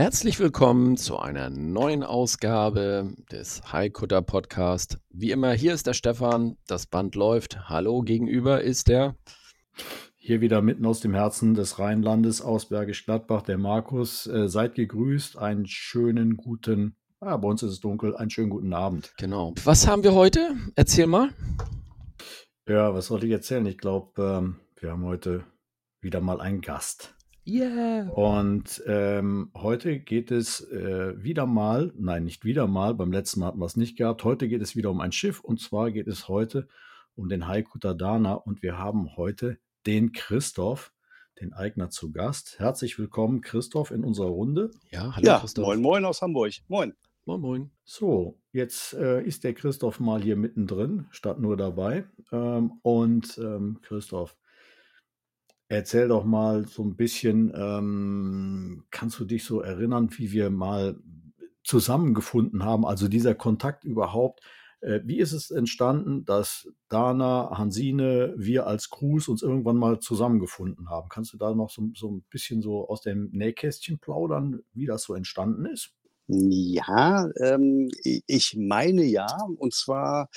Herzlich willkommen zu einer neuen Ausgabe des Haikutter Podcast. Wie immer, hier ist der Stefan, das Band läuft. Hallo, gegenüber ist der. Hier wieder mitten aus dem Herzen des Rheinlandes aus Bergisch Gladbach, der Markus. Äh, seid gegrüßt, einen schönen guten, ah, bei uns ist es dunkel, einen schönen guten Abend. Genau. Was haben wir heute? Erzähl mal. Ja, was soll ich erzählen? Ich glaube, ähm, wir haben heute wieder mal einen Gast. Yeah. Und ähm, heute geht es äh, wieder mal, nein, nicht wieder mal, beim letzten Mal hatten wir es nicht gehabt. Heute geht es wieder um ein Schiff und zwar geht es heute um den Haikuta Dana und wir haben heute den Christoph, den Eigner zu Gast. Herzlich willkommen, Christoph, in unserer Runde. Ja, hallo Ja, Christoph. moin moin aus Hamburg. Moin. Moin, moin. So, jetzt äh, ist der Christoph mal hier mittendrin, statt nur dabei. Ähm, und ähm, Christoph, erzähl doch mal so ein bisschen, ähm, kannst du dich so erinnern, wie wir mal zusammengefunden haben, also dieser Kontakt überhaupt? Äh, wie ist es entstanden, dass Dana, Hansine, wir als Crews uns irgendwann mal zusammengefunden haben? Kannst du da noch so, so ein bisschen so aus dem Nähkästchen plaudern, wie das so entstanden ist? Ja, ähm, ich meine ja, und zwar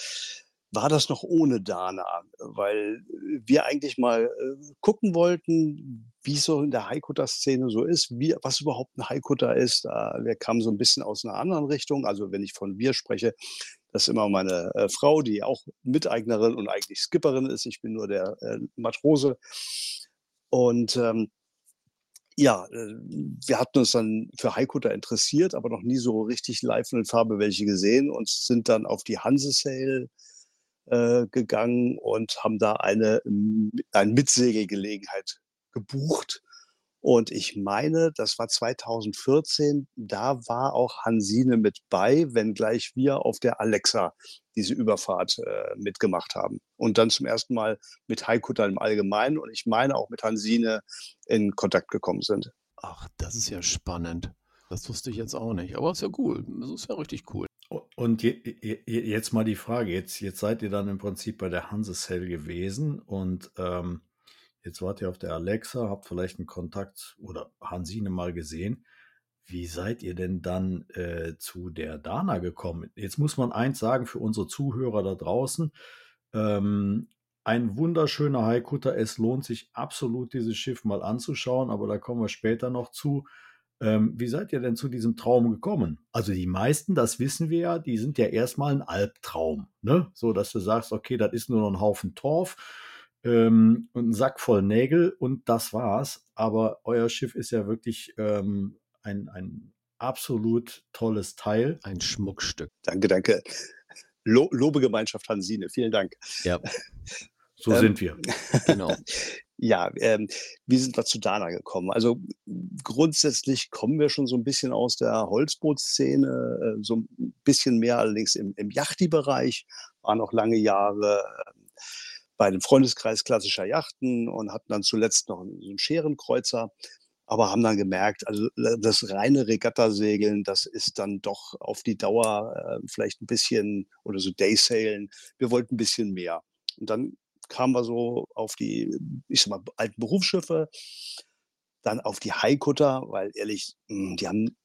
war das noch ohne Dana, weil wir eigentlich mal äh, gucken wollten, wie es so in der Haikutter-Szene so ist, wie, was überhaupt ein Haikutter ist. Da, wir kamen so ein bisschen aus einer anderen Richtung. Also wenn ich von wir spreche, das ist immer meine äh, Frau, die auch Miteignerin und eigentlich Skipperin ist. Ich bin nur der äh, Matrose. Und ähm, ja, äh, wir hatten uns dann für Haikutter interessiert, aber noch nie so richtig live in Farbe welche gesehen und sind dann auf die Hanse Sale äh, gegangen und haben da eine, m- eine Mitsegelgelegenheit gebucht. Und ich meine, das war 2014, da war auch Hansine mit bei, wenngleich wir auf der Alexa diese Überfahrt äh, mitgemacht haben. Und dann zum ersten Mal mit Haikutter im Allgemeinen und ich meine auch mit Hansine in Kontakt gekommen sind. Ach, das ist ja spannend. Das wusste ich jetzt auch nicht. Aber ist ja cool. Das ist ja richtig cool. Und je, je, je- jetzt mal die Frage, jetzt, jetzt seid ihr dann im Prinzip bei der Hanse Cell gewesen und ähm, jetzt wart ihr auf der Alexa, habt vielleicht einen Kontakt oder Hansine mal gesehen. Wie seid ihr denn dann äh, zu der Dana gekommen? Jetzt muss man eins sagen für unsere Zuhörer da draußen. Ähm, ein wunderschöner Haikutter. Es lohnt sich absolut, dieses Schiff mal anzuschauen, aber da kommen wir später noch zu. Ähm, wie seid ihr denn zu diesem Traum gekommen? Also die meisten, das wissen wir ja, die sind ja erstmal ein Albtraum. Ne? So, dass du sagst, okay, das ist nur noch ein Haufen Torf ähm, und ein Sack voll Nägel und das war's. Aber euer Schiff ist ja wirklich ähm, ein, ein absolut tolles Teil. Ein Schmuckstück. Danke, danke. Lo Lobegemeinschaft Hansine, vielen Dank. Ja, So Ähm, sind wir. genau. Ja, ähm, wie sind wir zu Dana gekommen? Also grundsätzlich kommen wir schon so ein bisschen aus der Holzbootszene, äh, so ein bisschen mehr allerdings im, im Yachty-Bereich, waren auch lange Jahre ähm, bei dem Freundeskreis klassischer Yachten und hatten dann zuletzt noch einen Scherenkreuzer, aber haben dann gemerkt, also äh, das reine Regattasegeln, das ist dann doch auf die Dauer äh, vielleicht ein bisschen, oder so Daysailen, wir wollten ein bisschen mehr. Und dann kamen wir so auf die, ich sag mal, alten Berufsschiffe, dann auf die Haikutter, weil ehrlich, mh, die haben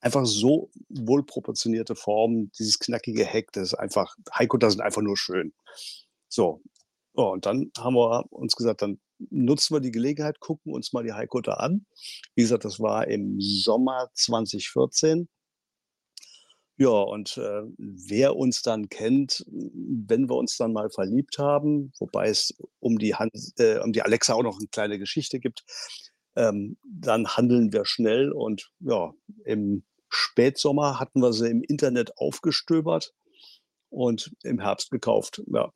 einfach so wohlproportionierte Formen, dieses knackige Heck, das ist einfach, Haikutter sind einfach nur schön. So. Ja, und dann haben wir uns gesagt, dann nutzen wir die Gelegenheit, gucken uns mal die Haikutter an. Wie gesagt, das war im Sommer 2014. Ja, und äh, wer uns dann kennt, wenn wir uns dann mal verliebt haben, wobei es um die, Hans, äh, um die Alexa auch noch eine kleine Geschichte gibt, ähm, dann handeln wir schnell und ja, im Spätsommer hatten wir sie im Internet aufgestöbert und im Herbst gekauft. Ja,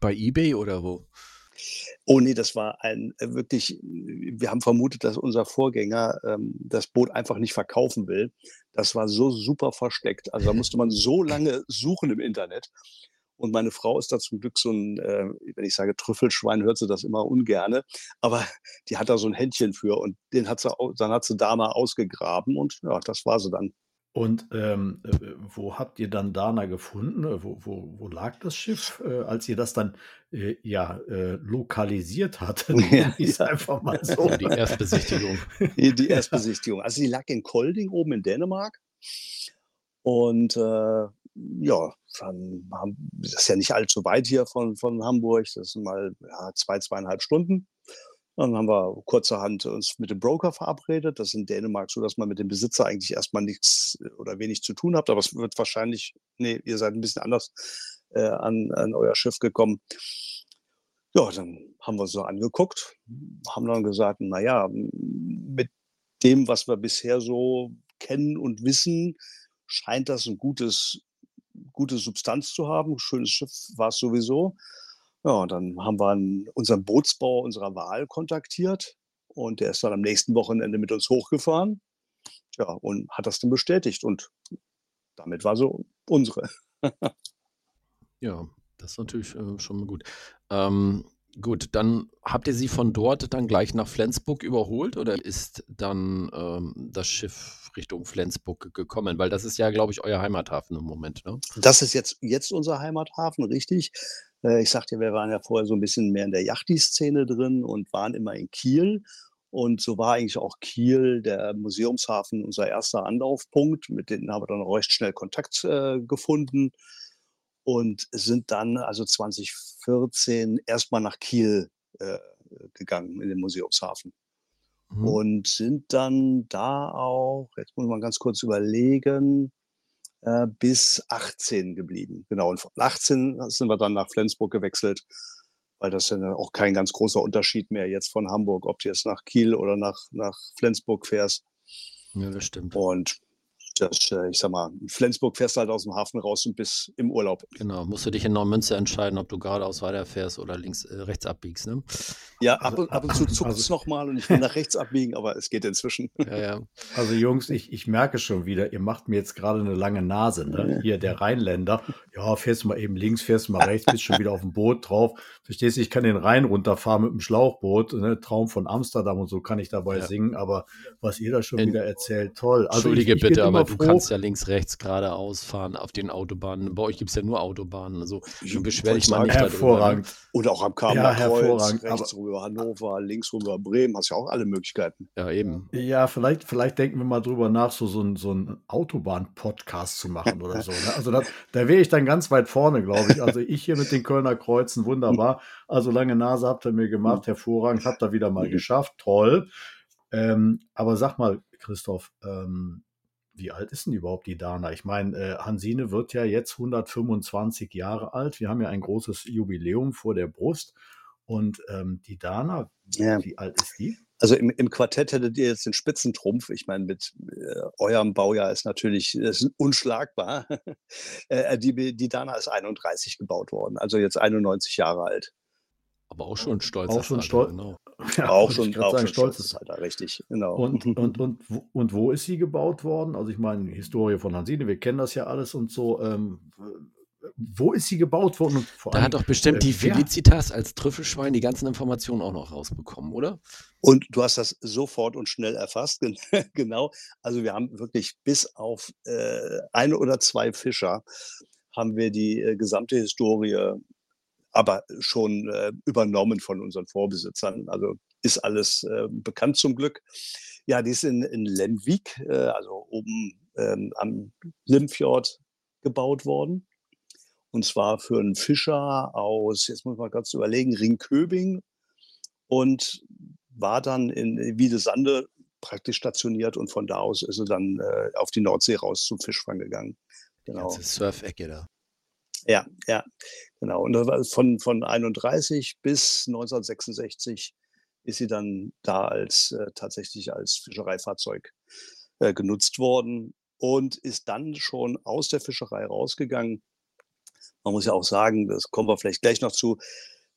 Bei eBay oder wo? Oh nee, das war ein äh, wirklich wir haben vermutet, dass unser Vorgänger, ähm, das Boot einfach nicht verkaufen will. Das war so super versteckt. Also, da musste man so lange suchen im Internet. Und meine Frau ist da zum Glück so ein, äh, wenn ich sage Trüffelschwein, hört sie das immer ungerne, aber die hat da so ein Händchen für und den hat sie dann hat sie da mal ausgegraben und ja, das war sie dann. Und ähm, äh, wo habt ihr dann Dana gefunden? Äh, wo, wo, wo lag das Schiff, äh, als ihr das dann äh, ja äh, lokalisiert hattet? Ja, Ist ja. einfach mal so. Die Erstbesichtigung. Die, Erstbesichtigung. Also die lag in Kolding oben in Dänemark. Und äh, ja, dann haben, das ist ja nicht allzu weit hier von, von Hamburg. Das sind mal ja, zwei, zweieinhalb Stunden. Dann haben wir kurzerhand uns mit dem Broker verabredet. Das ist in Dänemark so, dass man mit dem Besitzer eigentlich erstmal nichts oder wenig zu tun hat. Aber es wird wahrscheinlich, nee, ihr seid ein bisschen anders äh, an, an euer Schiff gekommen. Ja, dann haben wir so angeguckt, haben dann gesagt, na ja, mit dem, was wir bisher so kennen und wissen, scheint das ein gutes, gute Substanz zu haben. Schönes Schiff war es sowieso. Ja, und dann haben wir unseren Bootsbauer unserer Wahl kontaktiert und der ist dann am nächsten Wochenende mit uns hochgefahren. Ja, und hat das dann bestätigt und damit war so unsere. Ja, das ist natürlich äh, schon mal gut. Ähm, gut, dann habt ihr sie von dort dann gleich nach Flensburg überholt oder ist dann ähm, das Schiff Richtung Flensburg gekommen? Weil das ist ja, glaube ich, euer Heimathafen im Moment, ne? Das ist jetzt, jetzt unser Heimathafen, richtig. Äh, ich sagte, wir waren ja vorher so ein bisschen mehr in der Yachty-Szene drin und waren immer in Kiel. Und so war eigentlich auch Kiel, der Museumshafen, unser erster Anlaufpunkt. Mit denen haben wir dann recht schnell Kontakt äh, gefunden und sind dann also 2014 erstmal nach Kiel äh, gegangen in den Museumshafen. Mhm. Und sind dann da auch, jetzt muss man ganz kurz überlegen, äh, bis 18 geblieben. Genau, und von 18 sind wir dann nach Flensburg gewechselt, weil das ja auch kein ganz großer Unterschied mehr jetzt von Hamburg, ob du jetzt nach Kiel oder nach, nach Flensburg fährst. Ja, das stimmt. Und das, äh, ich sag mal, in Flensburg fährst du halt aus dem Hafen raus und bis im Urlaub. Genau, musst du dich in Neumünster entscheiden, ob du geradeaus weiterfährst oder links, äh, rechts abbiegst, ne? Ja, ab und, ab und zu Also- zuckt es nochmal und ich will nach rechts abbiegen, aber es geht inzwischen. Ja, ja. Also Jungs, ich, ich merke schon wieder, ihr macht mir jetzt gerade eine lange Nase. Ne? Hier der Rheinländer. Ja, fährst du mal eben links, fährst du mal rechts, bist schon wieder auf dem Boot drauf. Verstehst du, ich kann den Rhein runterfahren mit dem Schlauchboot. Ne? Traum von Amsterdam und so kann ich dabei Ja. singen. Aber was ihr da schon In- wieder erzählt, toll. Also Entschuldige ich, ich bitte, aber immer du froh, kannst ja links, rechts geradeaus fahren auf den Autobahnen. Bei euch gibt es ja nur Autobahnen. Also schon beschwer dich mal nicht darüber. Ne? hervorragend. Und auch am Ja, Kamener Kreuz, hervorragend, rechts rüber Hannover, links rüber Bremen, hast ja auch alle Möglichkeiten. Ja, eben. Ja, vielleicht, vielleicht denken wir mal drüber nach, so, so, so einen Autobahn-Podcast zu machen oder so. Ne? Also da, da wäre ich dann ganz weit vorne, glaube ich. Also ich hier mit den Kölner Kreuzen, wunderbar. Also lange Nase habt ihr mir gemacht, hervorragend, habt ihr wieder mal geschafft, toll. Ähm, aber sag mal, Christoph, ähm, wie alt ist denn überhaupt die Dana? Ich meine, äh, Hansine wird ja jetzt 125 Jahre alt. Wir haben ja ein großes Jubiläum vor der Brust. Und ähm, die Dana, Ja. wie alt ist die? Also im, im Quartett hättet ihr jetzt den Spitzentrumpf. Ich meine, mit äh, eurem Baujahr ist natürlich das ist unschlagbar. äh, die, die Dana ist 31 gebaut worden, also jetzt 91 Jahre alt. Aber auch schon stolz. Auch das schon stolz. Genau. Ja, auch schon, auch sagen, schon stolzes Alter, richtig. Genau. Und, und, und, wo- und wo ist sie gebaut worden? Also ich meine, Historie von Hansine, wir kennen das ja alles und so. Ähm, wo ist sie gebaut worden? Und vor Da hat allem, doch bestimmt äh, die Felicitas als Trüffelschwein die ganzen Informationen auch noch rausbekommen, oder? Und du hast das sofort und schnell erfasst, gen- genau. Also wir haben wirklich bis auf äh, ein oder zwei Fischer haben wir die äh, gesamte Historie aber schon äh, übernommen von unseren Vorbesitzern. Also ist alles äh, bekannt zum Glück. Ja, die ist in, in Lemvik, äh, also oben ähm, am Limfjord gebaut worden. Und zwar für einen Fischer aus, jetzt muss man kurz überlegen, Ringköbing und war dann in Wiedesande praktisch stationiert und von da aus ist er dann äh, auf die Nordsee raus zum Fischfang gegangen. Genau. Ganze Surf-Ecke da. Ja, ja, genau. Und von, von 31 bis 1966 ist sie dann da als äh, tatsächlich als Fischereifahrzeug äh, genutzt worden und ist dann schon aus der Fischerei rausgegangen. Man muss ja auch sagen, das kommen wir vielleicht gleich noch zu,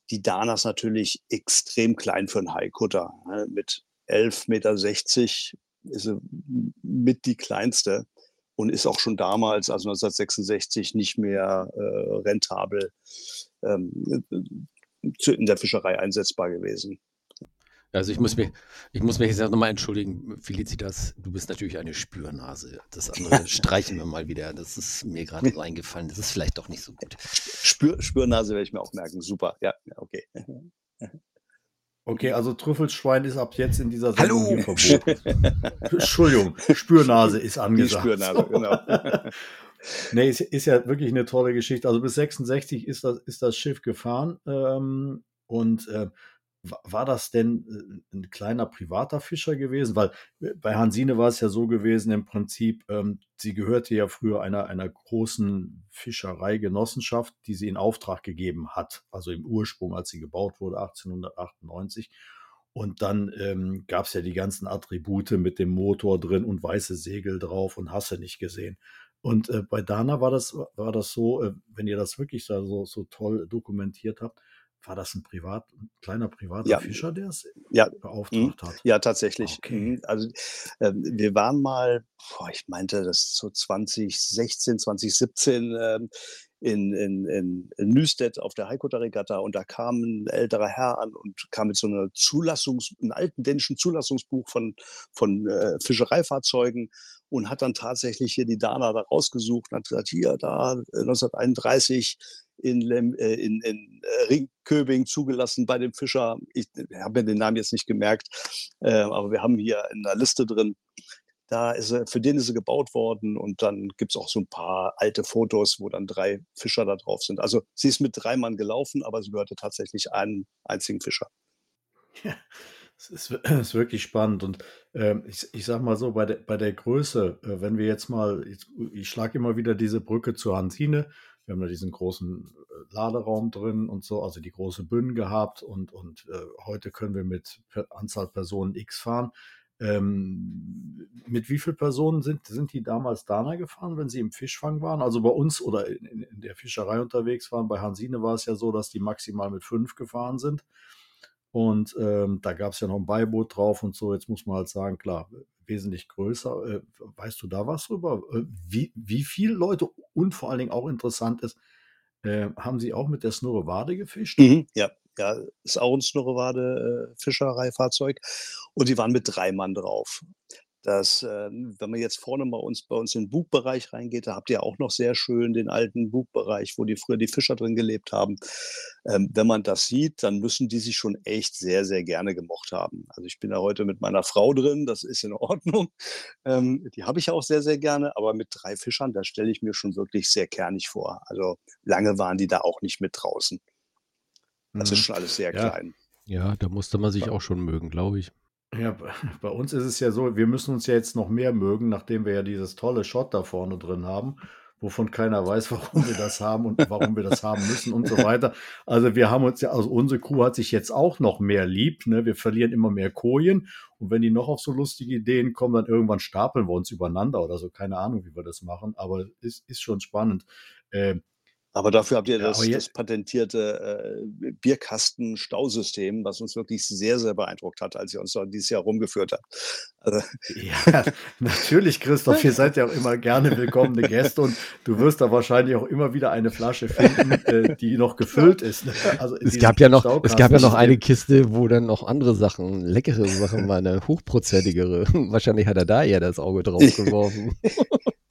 die Dana ist natürlich extrem klein für einen Haikutter. Ne? Mit 11,60 Meter ist sie mit die kleinste und ist auch schon damals, also 1966, nicht mehr äh, rentabel ähm, in der Fischerei einsetzbar gewesen. Also ich muss mich, ich muss mich jetzt nochmal entschuldigen, Felicitas, du bist natürlich eine Spürnase. Das andere streichen wir mal wieder. Das ist mir gerade so eingefallen. Das ist vielleicht doch nicht so gut. Spür, Spürnase werde ich mir auch merken. Super. Ja, okay. Okay, also Trüffelschwein ist ab jetzt in dieser Sendung Hallo. hier verboten. Entschuldigung, Spürnase ist angesagt. Die Spürnase, genau. nee, ist, ist, ja wirklich eine tolle Geschichte. Also bis 66 ist das, ist das Schiff gefahren ähm, und äh, war das denn äh, ein kleiner privater Fischer gewesen? Weil äh, bei Hansine war es ja so gewesen, im Prinzip, ähm, sie gehörte ja früher einer, einer großen Fischereigenossenschaft, die sie in Auftrag gegeben hat. Also im Ursprung, als sie gebaut wurde, 1898. Und dann ähm, gab es ja die ganzen Attribute mit dem Motor drin und weiße Segel drauf und hasse nicht gesehen. Und äh, bei Dana war das, war das so, äh, wenn ihr das wirklich so, so toll dokumentiert habt, war das ein privat, ein kleiner privater ja. Fischer, der es ja. beauftragt mhm. hat? Ja, tatsächlich. Okay. Mhm. Also äh, wir waren mal, boah, ich meinte das so 2016, 2017 äh, in, in, in, in Nüstedt auf der Haikutter-Regatta und da kam ein älterer Herr an und kam mit so einer Zulassungs-, einem alten dänischen Zulassungsbuch von, von äh, Fischereifahrzeugen und hat dann tatsächlich hier die Dana da rausgesucht und hat gesagt, hier, da 1931 äh, in, Lem, äh, in, in äh, Ringköbing zugelassen bei dem Fischer. Ich, habe mir den Namen jetzt nicht gemerkt, äh, aber wir haben hier in der Liste drin, da ist er, für den ist er gebaut worden und dann gibt es auch so ein paar alte Fotos, wo dann drei Fischer da drauf sind. Also sie ist mit drei Mann gelaufen, aber sie gehörte tatsächlich einen einzigen Fischer. Ja, es ist, ist wirklich spannend und ähm, ich, ich sag mal so, bei der, bei der Größe, äh, wenn wir jetzt mal, ich, ich schlage immer wieder diese Brücke zur Hansine, wir haben da diesen großen äh, Laderaum drin und so, also die große Bühne gehabt und, und äh, heute können wir mit Anzahl Personen X fahren. Ähm, mit wie vielen Personen sind, sind die damals Dana gefahren, wenn sie im Fischfang waren? Also bei uns oder in, in der Fischerei unterwegs waren. Bei Hansine war es ja so, dass die maximal mit fünf gefahren sind. Und ähm, da gab es ja noch ein Beiboot drauf und so. Jetzt muss man halt sagen, klar, wesentlich größer. Äh, weißt du da was drüber? Äh, wie, wie viele Leute und vor allen Dingen auch interessant ist, äh, haben sie auch mit der Snurre Wade gefischt? Mhm, ja, ja, ist auch ein Snurrewade äh. Und die waren mit drei Mann drauf. Das, äh, wenn man jetzt vorne bei uns, bei uns in den Bugbereich reingeht, da habt ihr auch noch sehr schön den alten Bugbereich, wo die früher die Fischer drin gelebt haben. Ähm, wenn man das sieht, dann müssen die sich schon echt sehr, sehr gerne gemocht haben. Also ich bin da heute mit meiner Frau drin, das ist in Ordnung. Ähm, die habe ich auch sehr, sehr gerne, aber mit drei Fischern, da stelle ich mir schon wirklich sehr kernig vor. Also lange waren die da auch nicht mit draußen. Das ist mhm. schon alles sehr ja. klein. Ja, da musste man sich auch schon mögen, glaube ich. Ja, bei uns ist es ja so, wir müssen uns ja jetzt noch mehr mögen, nachdem wir ja dieses tolle Shot da vorne drin haben, wovon keiner weiß, warum wir das haben und warum wir das haben müssen und so weiter. Also wir haben uns ja, also unsere Crew hat sich jetzt auch noch mehr lieb. Ne? Wir verlieren immer mehr Kojen und wenn die noch auf so lustige Ideen kommen, dann irgendwann stapeln wir uns überender oder so. Keine Ahnung, wie wir das machen, aber es ist schon spannend. Äh, aber dafür habt ihr ja, das, das, patentierte äh, Bierkasten-Stausystem, was uns wirklich sehr, sehr beeindruckt hat, als ihr uns da dieses Jahr rumgeführt habt. Also. Ja, natürlich, Christoph. Ihr seid ja auch immer gerne willkommene Gäste und du wirst da wahrscheinlich auch immer wieder eine Flasche finden, äh, die noch gefüllt ist. Ne? Also es gab ja noch, es gab ja noch eine Kiste, wo dann noch andere Sachen, leckere Sachen waren, eine hochprozentigere. Wahrscheinlich hat er da eher das Auge drauf geworfen.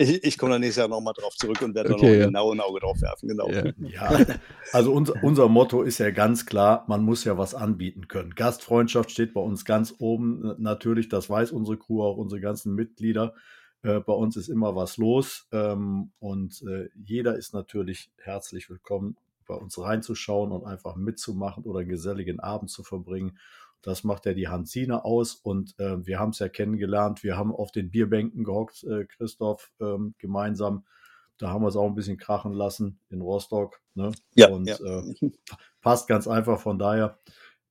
Ich, ich komme dann nächstes Jahr nochmal drauf zurück und werde okay, da noch ja. genau ein Auge drauf werfen. Genau. Ja, ja. also unser, unser Motto ist ja ganz klar, man muss ja was anbieten können. Gastfreundschaft steht bei uns ganz oben. Natürlich, das weiß unsere Crew, auch unsere ganzen Mitglieder. Äh, bei uns ist immer was los ähm, und äh, jeder ist natürlich herzlich willkommen, bei uns reinzuschauen und einfach mitzumachen oder einen geselligen Abend zu verbringen. Das macht ja die Hansine aus und äh, wir haben es ja kennengelernt. Wir haben auf den Bierbänken gehockt, äh, Christoph, ähm, gemeinsam. Da haben wir es auch ein bisschen krachen lassen in Rostock. Ne? Ja, und ja. Äh, passt ganz einfach. Von daher,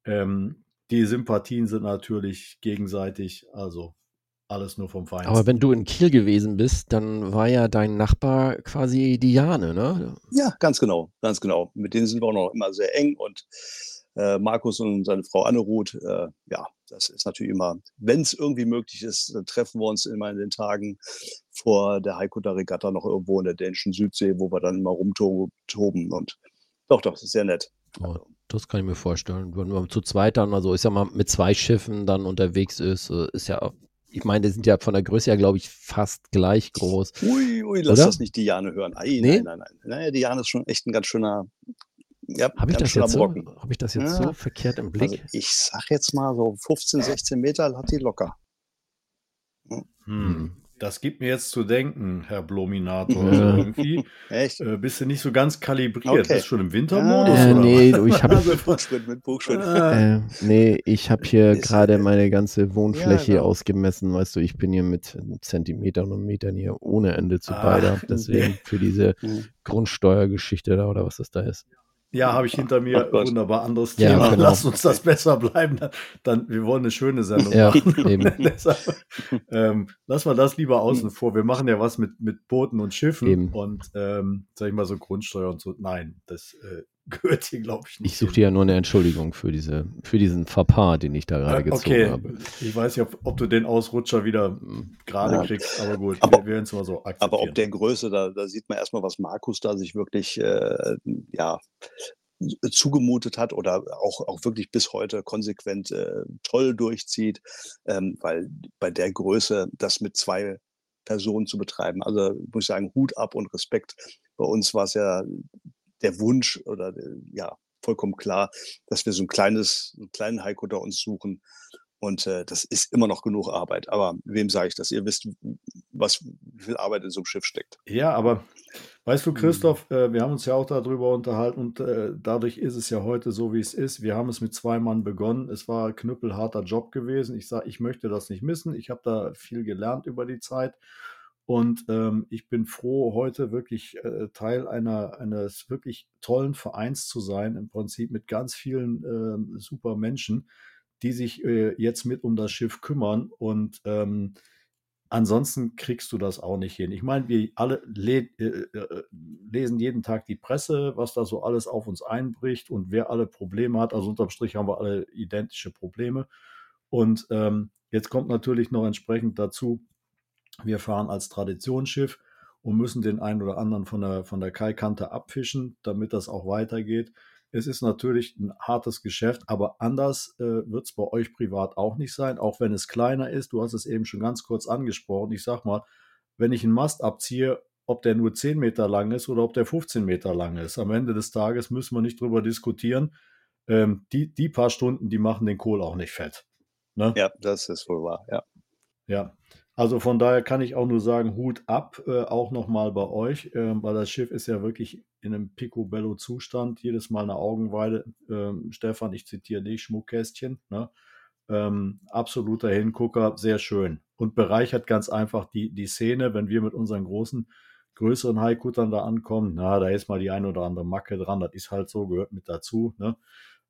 ähm, die Sympathien sind natürlich gegenseitig. Also alles nur vom Feind. Aber wenn du in Kiel gewesen bist, dann war ja dein Nachbar quasi Diane, ne? Ja, ganz genau, ganz genau. Mit denen sind wir auch noch immer sehr eng und äh, Markus und seine Frau Anneruth. Äh, ja, das ist natürlich immer, wenn es irgendwie möglich ist, dann treffen wir uns immer in den Tagen vor der Haikuta Regatta noch irgendwo in der dänischen Südsee, wo wir dann immer rumtoben und doch, doch, sehr nett. Oh, also das kann ich mir vorstellen. Wenn man zu zweit dann, also ist ja mal mit zwei Schiffen dann unterwegs ist, äh, ist ja ich meine, die sind ja von der Größe her, glaube ich, fast gleich groß. Ui, ui, lass Oder? das nicht Diane hören. Ei, nee? Nein, nein, nein. Naja, Diane ist schon echt ein ganz schöner. Ja, Habe ich, das jetzt so, hab ich das jetzt ja. so verkehrt im Blick? Also ich sag jetzt mal so 15, 16 Meter hat die locker. Hm. hm. Das gibt mir jetzt zu denken, Herr Blominator. Ja. Irgendwie Echt? Äh, bist du nicht so ganz kalibriert. Okay. Bist du schon im Wintermodus? Äh, nee, du, ich habe also Buchschritt. Äh, nee, ich habe hier gerade meine ganze Wohnfläche ja, genau. ausgemessen. Weißt du, ich bin hier mit Zentimetern und Metern hier ohne Ende zu beide. Deswegen nee. für diese. Grundsteuergeschichte da oder was das da ist. Ja, habe ich hinter mir. Oh Wunderbar, anderes Thema. Ja, genau. Lass uns das besser bleiben. Dann, dann, wir wollen eine schöne Sendung ja, machen. Deshalb, ähm, lass mal das lieber außen vor. Wir machen ja was mit, mit Booten und Schiffen eben. und, ähm, sag ich mal, so Grundsteuer und so. Nein, das äh, gehört hier, glaube ich, nicht. Ich suche dir ja nur eine Entschuldigung für, diese, für diesen Fauxpas, den ich da gerade gezogen okay. habe. Ich weiß nicht, ob, ob, du den Ausrutscher wieder hm. gerade ja. kriegst, aber gut, aber, wir werden es mal so akzeptieren. Aber ob der Größe, da, da sieht man erstmal, was Markus da sich wirklich, äh, ja, zugemutet hat oder auch, auch wirklich bis heute konsequent äh, toll durchzieht, ähm, weil bei der Größe das mit zwei Personen zu betreiben, also muss ich sagen, Hut ab und Respekt. Bei uns war es ja der Wunsch oder äh, ja, vollkommen klar, dass wir so ein kleines, einen kleinen Heiko da uns suchen. Und äh, das ist immer noch genug Arbeit. Aber wem sage ich das? Ihr wisst, was, wie viel Arbeit in so einem Schiff steckt. Ja, aber weißt du, Christoph, äh, wir haben uns ja auch darüber unterhalten und äh, dadurch ist es ja heute so, wie es ist. Wir haben es mit zwei Mann begonnen. Es war ein knüppelharter Job gewesen. Ich sage, ich möchte das nicht missen. Ich habe da viel gelernt über die Zeit. Und ähm, ich bin froh, heute wirklich äh, Teil einer, eines wirklich tollen Vereins zu sein, im Prinzip mit ganz vielen äh, super Menschen, die sich äh, jetzt mit um das Schiff kümmern. Und ähm, ansonsten kriegst du das auch nicht hin. Ich meine, wir alle le äh, äh, lesen jeden Tag die Presse, was da so alles auf uns einbricht und wer alle Probleme hat. Also unterm Strich haben wir alle identische Probleme. Und ähm, jetzt kommt natürlich noch entsprechend dazu, wir fahren als Traditionsschiff und müssen den einen oder anderen von der, von der Kaikante abfischen, damit das auch weitergeht. Es ist natürlich ein hartes Geschäft, aber anders äh, wird es bei euch privat auch nicht sein, auch wenn es kleiner ist. Du hast es eben schon ganz kurz angesprochen. Ich sag mal, wenn ich einen Mast abziehe, ob der nur 10 Meter lang ist oder ob der 15 Meter lang ist. Am Ende des Tages müssen wir nicht drüber diskutieren. Ähm, die, die paar Stunden, die machen den Kohl auch nicht fett. Ne? Ja, das ist wohl wahr, ja. Ja, also von daher kann ich auch nur sagen, Hut ab, äh, auch nochmal bei euch, äh, weil das Schiff ist ja wirklich in einem Picobello-Zustand, jedes Mal eine Augenweide. Ähm, Stefan, ich zitiere dich, Schmuckkästchen. Ne? Ähm, absoluter Hingucker, sehr schön. Und bereichert ganz einfach die, die Szene, wenn wir mit unseren großen, größeren Haikuttern da ankommen. Na, da ist mal die eine oder andere Macke dran, das ist halt so, gehört mit dazu. Ne?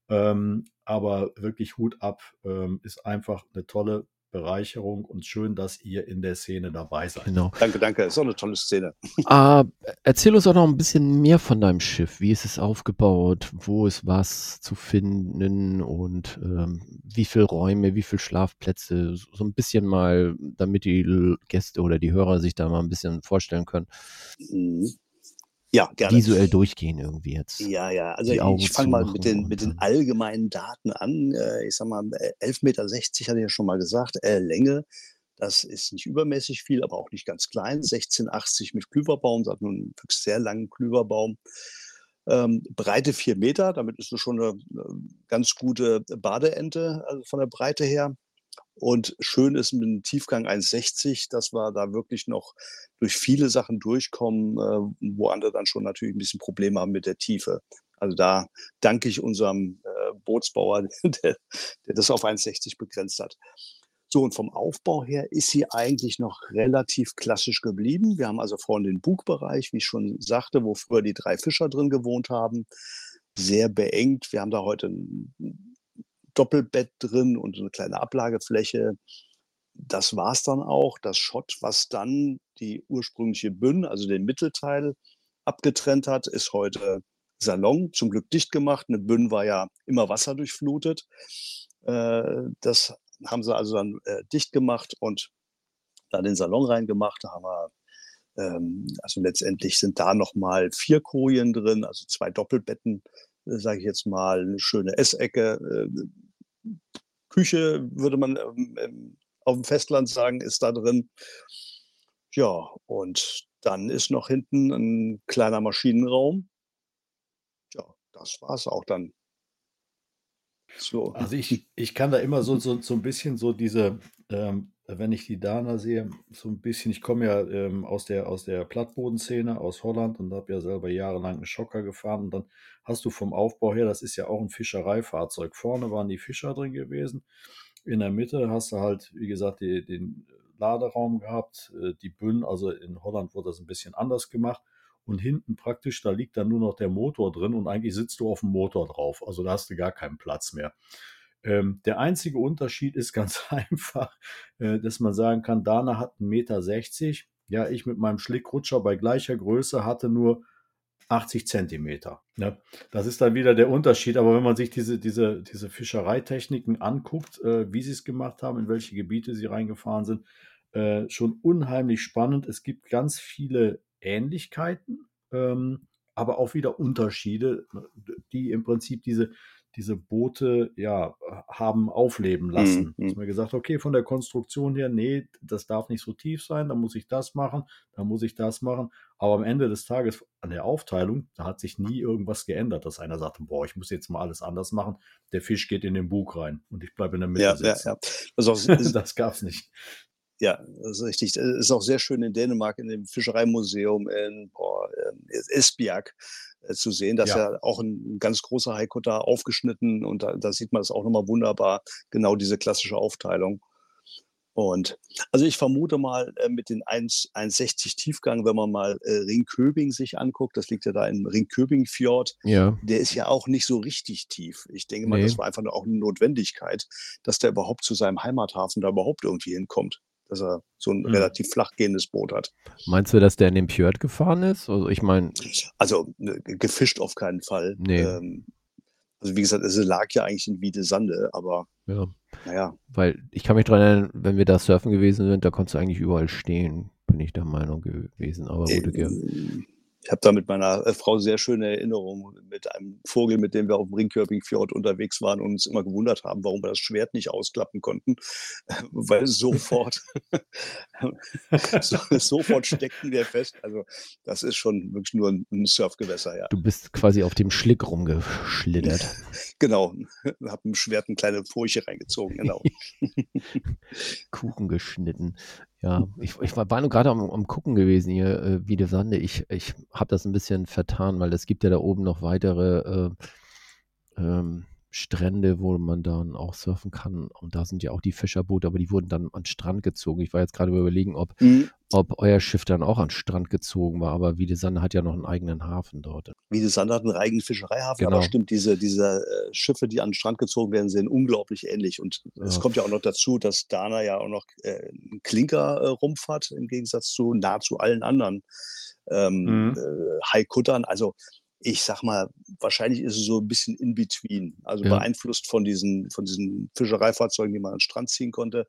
Ähm, aber wirklich Hut ab, ähm, ist einfach eine tolle Bereicherung und schön, dass ihr in der Szene dabei seid. Genau. Danke, danke. Ist auch eine tolle Szene. Uh, erzähl uns auch noch ein bisschen mehr von deinem Schiff. Wie ist es aufgebaut? Wo ist was zu finden? Und ähm, wie viele Räume, wie viele Schlafplätze? So ein bisschen mal, damit die Gäste oder die Hörer sich da mal ein bisschen vorstellen können. Mhm. Ja, gerne. Visuell durchgehen irgendwie jetzt. Ja, ja. Also ich fange mal mit den, mit den allgemeinen Daten an. Äh, ich sag mal, 11,60 Meter hatte ich ja schon mal gesagt. Äh, Länge, das ist nicht übermäßig viel, aber auch nicht ganz klein. 16,80 mit Klüverbaum, das hat nun einen wirklich sehr langen Klüverbaum. Ähm, Breite 4 Meter, damit ist es schon eine, eine ganz gute Badeente, also von der Breite her. Und schön ist mit dem Tiefgang 1,60, dass wir da wirklich noch durch viele Sachen durchkommen, äh, wo andere dann schon natürlich ein bisschen Probleme haben mit der Tiefe. Also da danke ich unserem äh, Bootsbauer, der, der das auf 1,60 begrenzt hat. So, und vom Aufbau her ist sie eigentlich noch relativ klassisch geblieben. Wir haben also vorne den Bugbereich, wie ich schon sagte, wo früher die drei Fischer drin gewohnt haben. Sehr beengt. Wir haben da heute Doppelbett drin und eine kleine Ablagefläche. Das war es dann auch. Das Schott, was dann die ursprüngliche Bünn, also den Mittelteil, abgetrennt hat, ist heute Salon, zum Glück dicht gemacht. Eine Bühne war ja immer wasserdurchflutet. Äh, das haben sie also dann äh, dicht gemacht und da den Salon reingemacht. Da haben wir, ähm, also letztendlich sind da nochmal vier Kojen drin, also zwei Doppelbetten, äh, sage ich jetzt mal, eine schöne Essecke. Küche würde man ähm, ähm, auf dem Festland sagen, ist da drin. Ja, und dann ist noch hinten ein kleiner Maschinenraum. Ja, das war es auch dann. So. Also ich, ich kann da immer so, so, so ein bisschen so diese, ähm, wenn ich die Dana sehe, so ein bisschen, ich komme ja ähm, aus der, aus der Plattbodenszene aus Holland und habe ja selber jahrelang einen Schocker gefahren und dann hast du vom Aufbau her, das ist ja auch ein Fischereifahrzeug. Vorne waren die Fischer drin gewesen. In der Mitte hast du halt, wie gesagt, die, den Laderaum gehabt, äh, die Bühnen, also in Holland wurde das ein bisschen anders gemacht und hinten praktisch, da liegt dann nur noch der Motor drin und eigentlich sitzt du auf dem Motor drauf. Also da hast du gar keinen Platz mehr. Ähm, der einzige Unterschied ist ganz einfach, äh, dass man sagen kann, Dana hat 1,60 Meter. Ja, ich mit meinem Schlickrutscher bei gleicher Größe hatte nur 80 Zentimeter. Ne? Das ist dann wieder der Unterschied. Aber wenn man sich diese, diese, diese Fischereitechniken anguckt, äh, wie sie es gemacht haben, in welche Gebiete sie reingefahren sind, äh, schon unheimlich spannend. Es gibt ganz viele Ähnlichkeiten, ähm, aber auch wieder Unterschiede, die im Prinzip diese, diese Boote ja haben aufleben lassen. Mhm. Dass man gesagt, okay, von der Konstruktion her, nee, das darf nicht so tief sein, da muss ich das machen, da muss ich das machen. Aber am Ende des Tages an der Aufteilung, da hat sich nie irgendwas geändert, dass einer sagt, boah, ich muss jetzt mal alles anders machen. Der Fisch geht in den Bug rein und ich bleibe in der Mitte ja, sitzen. Ja, ja. Also, das gab es nicht. Ja, das ist richtig. Das ist auch sehr schön in Dänemark in dem Fischereimuseum in boah, ähm, Esbjerg äh, zu sehen. Das ja. ja auch ein ganz großer Haikutter aufgeschnitten und da, da sieht man es auch nochmal wunderbar, genau diese klassische Aufteilung. Und also ich vermute mal äh, mit den 1,60 Tiefgang, wenn man mal äh, Ringköbing sich anguckt, das liegt ja da im Ringköbing-Fjord, ja. der ist ja auch nicht so richtig tief. Ich denke mal, nee. das war einfach auch eine Notwendigkeit, dass der überhaupt zu seinem Heimathafen da überhaupt irgendwie hinkommt dass er so ein mhm. relativ flach gehendes Boot hat. Meinst du, dass der in den Fjord gefahren ist? Also ich meine. Also ne, gefischt auf keinen Fall. Nee. Ähm, also wie gesagt, es lag ja eigentlich in Wiede Sande, aber ja. naja. Weil ich kann mich daran erinnern, wenn wir da surfen gewesen sind, da konntest du eigentlich überall stehen, bin ich der Meinung gewesen. Aber äh, ich habe da mit meiner äh, Frau sehr schöne Erinnerungen mit einem Vogel, mit dem wir auf dem Ringköping-Fjord unterwegs waren und uns immer gewundert haben, warum wir das Schwert nicht ausklappen konnten, weil sofort, sofort steckten wir fest. Also das ist schon wirklich nur ein Surfgewässer, ja. Du bist quasi auf dem Schlick rumgeschlittert. genau, habe ein Schwert eine kleine Furche reingezogen, genau. Kuchen geschnitten. Ja, ich, ich war, war nur gerade am, am gucken gewesen hier, äh, wie der Sande. Ich, ich habe das ein bisschen vertan, weil es gibt ja da oben noch weitere äh, ähm, Strände, wo man dann auch surfen kann. Und da sind ja auch die Fischerboote, aber die wurden dann an den Strand gezogen. Ich war jetzt gerade überlegen, ob, mhm. ob euer Schiff dann auch an den Strand gezogen war. Aber Wiedesande hat ja noch einen eigenen Hafen dort. Wiedesande hat einen eigenen Fischereihafen, genau. aber stimmt, diese, diese äh, Schiffe, die an den Strand gezogen werden, sehen unglaublich ähnlich. Und ja. es kommt ja auch noch dazu, dass Dana ja auch noch äh, einen Klinkerrumpf äh, hat, im Gegensatz zu nahezu allen anderen ähm, mhm. äh, Haikuttern. Also ich sag mal, wahrscheinlich ist es so ein bisschen in between. Also ja. beeinflusst von diesen, von diesen Fischereifahrzeugen, die man an den Strand ziehen konnte,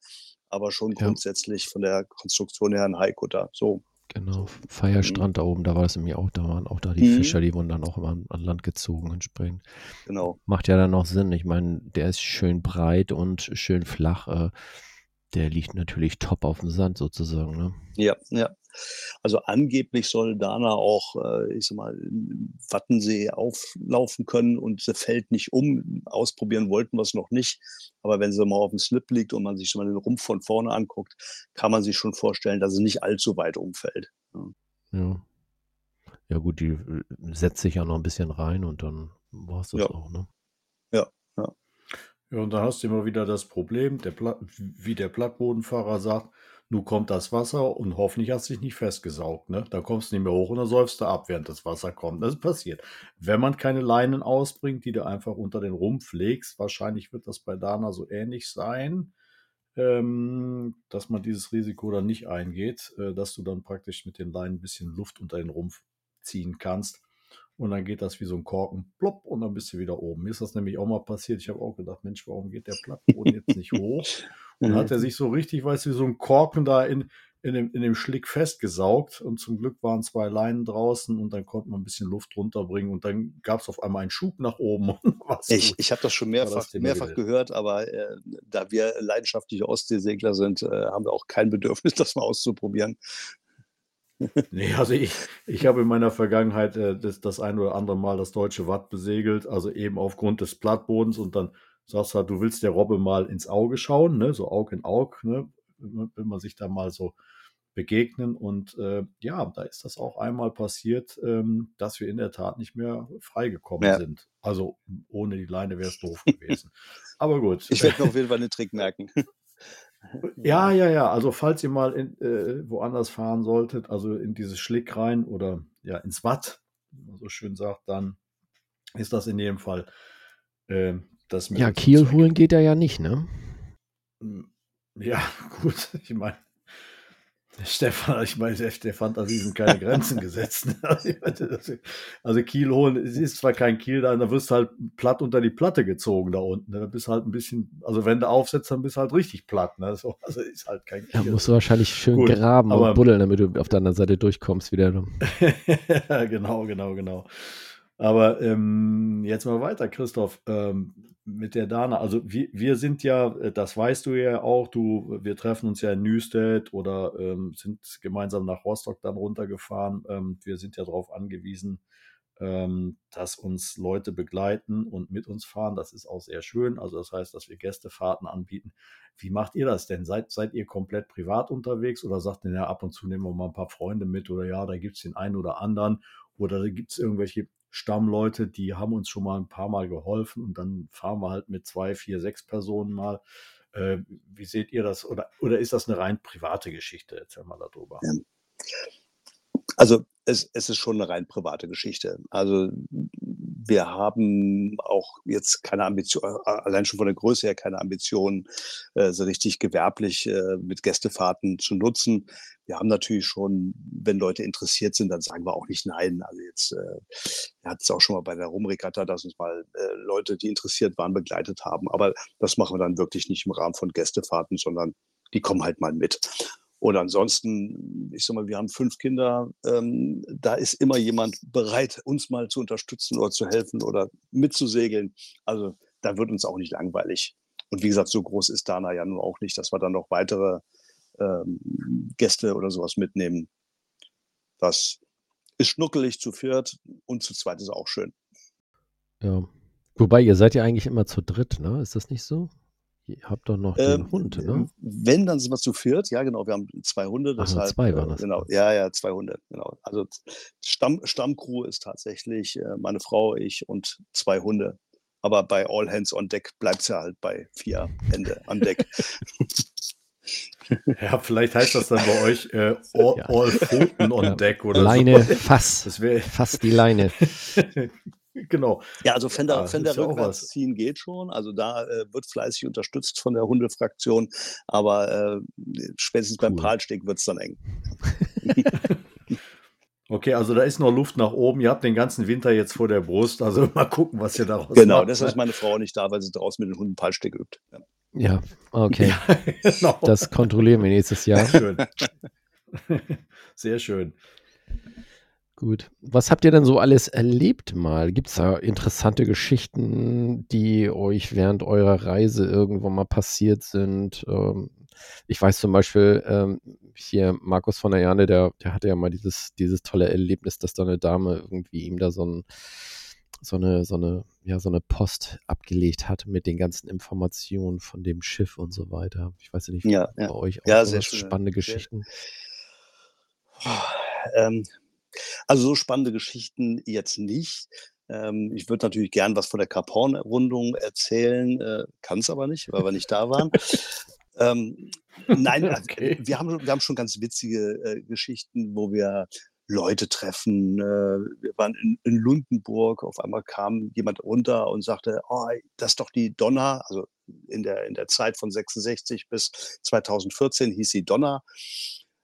aber schon ja. grundsätzlich von der Konstruktion her ein Haikutter. So. Genau, Feierstrand mhm. da oben, da war es nämlich auch, da waren auch da die mhm. Fischer, die wurden dann auch immer an, an, Land gezogen entsprechend. Genau. Macht ja dann auch Sinn. Ich meine, der ist schön breit und schön flach. Äh, der liegt natürlich top auf dem Sand sozusagen. Ne? Ja, ja. Also angeblich soll Dana auch, äh, ich sag mal, im Wattensee auflaufen können und sie fällt nicht um. Ausprobieren wollten wir es noch nicht. Aber wenn sie mal auf dem Slip liegt und man sich mal den Rumpf von vorne anguckt, kann man sich schon vorstellen, dass sie nicht allzu weit umfällt. Ja. Ja, ja gut, die äh, setzt sich ja noch ein bisschen rein und dann war es das ja. auch, ne? Ja, ja. Ja, und dann hast du immer wieder das Problem, der wie der Plattbodenfahrer sagt, nun kommt das Wasser und hoffentlich hast du dich nicht festgesaugt. Ne? Da kommst du nicht mehr hoch und dann säufst du ab, während das Wasser kommt. Das passiert. Wenn man keine Leinen ausbringt, die du einfach unter den Rumpf legst, wahrscheinlich wird das bei Dana so ähnlich sein, ähm, dass man dieses Risiko dann nicht eingeht, äh, dass du dann praktisch mit den Leinen ein bisschen Luft unter den Rumpf ziehen kannst und dann geht das wie so ein Korken, plopp, und dann bist du wieder oben. Mir ist das nämlich auch mal passiert. Ich habe auch gedacht, Mensch, warum geht der Plattboden jetzt nicht hoch? Und hat er sich so richtig, weißt du, so ein Korken da in, in dem, in dem Schlick festgesaugt und zum Glück waren zwei Leinen draußen und dann konnte man ein bisschen Luft runterbringen und dann gab es auf einmal einen Schub nach oben. ich ich habe das schon mehrfach, das mehrfach gehört, aber äh, da wir leidenschaftliche Ostseesegler sind, äh, haben wir auch kein Bedürfnis, das mal auszuprobieren. nee, also ich, ich habe in meiner Vergangenheit äh, das, das ein oder andere Mal das deutsche Watt besegelt, also eben aufgrund des Plattbodens und dann sagst du halt, du willst der Robbe mal ins Auge schauen, ne? so Aug in Aug, ne? will man sich da mal so begegnen. Und äh, ja, da ist das auch einmal passiert, ähm, dass wir in der Tat nicht mehr freigekommen ja. sind. Also ohne die Leine wäre es doof gewesen. Aber gut. Ich werde mir auf jeden Fall einen Trick merken. Ja, ja, ja. Also falls ihr mal in, äh, woanders fahren solltet, also in dieses Schlick rein oder ja ins Watt, wie man so schön sagt, dann ist das in jedem Fall äh, das Ja, Kiel holen geht ja ja nicht, ne? Hm, ja, gut. Ich meine, Stefan, ich meine, der Fantasie sind keine Grenzen gesetzt. Ne? Also, also Kiel holen, es ist zwar kein Kiel da, da wirst du halt platt unter die Platte gezogen da unten. Ne? Da bist halt ein bisschen, also wenn du aufsetzt, dann bist du halt richtig platt. Ne? So, also ist halt kein Kiel. Da musst du wahrscheinlich schön Gut, graben aber, und buddeln, damit du auf der anderen Seite durchkommst wieder. genau, genau, genau. Aber ähm, jetzt mal weiter, Christoph. Ähm, mit der Dana, also wir, wir sind ja, äh, das weißt du ja auch, du, wir treffen uns ja in Newstead oder ähm, sind gemeinsam nach Rostock dann runtergefahren. Ähm, wir sind ja darauf angewiesen, ähm, dass uns Leute begleiten und mit uns fahren. Das ist auch sehr schön. Also das heißt, dass wir Gästefahrten anbieten. Wie macht ihr das denn? Seid, seid ihr komplett privat unterwegs oder sagt ihr, ja, ab und zu nehmen wir mal ein paar Freunde mit oder ja, da gibt es den einen oder anderen oder gibt es irgendwelche Stammleute, die haben uns schon mal ein paar Mal geholfen und dann fahren wir halt mit zwei, vier, sechs Personen mal. Äh, wie seht ihr das? Oder, oder ist das eine rein private Geschichte? Erzähl mal darüber. Ja. Also es, es ist schon eine rein private Geschichte. Also wir haben auch jetzt keine Ambition, allein schon von der Größe her keine Ambition, äh, so richtig gewerblich äh, mit Gästefahrten zu nutzen. Wir haben natürlich schon, wenn Leute interessiert sind, dann sagen wir auch nicht nein. Also jetzt, äh, wir hatten es auch schon mal bei der Rumregatta, dass uns mal äh, Leute, die interessiert waren, begleitet haben. Aber das machen wir dann wirklich nicht im Rahmen von Gästefahrten, sondern die kommen halt mal mit. Oder ansonsten, ich sag mal, wir haben fünf Kinder, ähm, da ist immer jemand bereit, uns mal zu unterstützen oder zu helfen oder mitzusegeln. Also da wird uns auch nicht langweilig. Und wie gesagt, so groß ist Dana ja nun auch nicht, dass wir dann noch weitere ähm, Gäste oder sowas mitnehmen. Das ist schnuckelig zu viert und zu zweit ist auch schön. Ja. Wobei, ihr seid ja eigentlich immer zu dritt, ne? Ist das nicht so? Ihr habt doch noch den ähm, Hund, ne? Wenn, dann sind wir zu viert. Ja, genau. Wir haben zwei Hunde. Deshalb, Ach, zwei waren äh, das. Genau. Ja, ja, zwei Hunde. Genau. Also Stamm, Stammcrew ist tatsächlich äh, meine Frau, ich und zwei Hunde. Aber bei All Hands on Deck bleibt es ja halt bei vier Hände an Deck. Ja, vielleicht heißt das dann bei euch äh, all, ja. all Pfoten on Deck oder Leine, so. Fass. Das Fass die Leine. genau. Ja, also Fender, ja, Fender rückwärts ziehen geht schon. Also da äh, wird fleißig unterstützt von der Hundefraktion, aber äh, spätestens cool. beim Prahlsteg wird es dann eng. Okay, also da ist noch Luft nach oben. Ihr habt den ganzen Winter jetzt vor der Brust. Also mal gucken, was ihr daraus genau, macht. Genau, deshalb ist meine Frau nicht da, weil sie draußen mit den Hunden Prahlsteg übt. Ja, ja okay. Ja, genau. Das kontrollieren wir nächstes Jahr. Sehr schön. Sehr schön. Gut. Was habt ihr denn so alles erlebt mal? Gibt es da interessante Geschichten, die euch während eurer Reise irgendwo mal passiert sind? Ähm, ich weiß zum Beispiel, ähm, hier Markus von der Jane, der, der hatte ja mal dieses, dieses tolle Erlebnis, dass da eine Dame irgendwie ihm da so, ein, so, eine, so, eine, ja, so eine Post abgelegt hat mit den ganzen Informationen von dem Schiff und so weiter. Ich weiß nicht, ja, bei ja. euch auch ja, so spannende Geschichten. Ähm, also so spannende Geschichten jetzt nicht. Ähm, ich würde natürlich gern was von der Cap-Horn-Rundung erzählen, äh, kann es aber nicht, weil wir nicht da waren. ähm, nein, also, okay. wir, haben, wir haben schon ganz witzige äh, Geschichten, wo wir Leute treffen. Äh, wir waren in, in, Lundenburg, auf einmal kam jemand runter und sagte, oh, das ist doch die Donner, also in der, in der Zeit von 66 bis 2014 hieß sie Donner.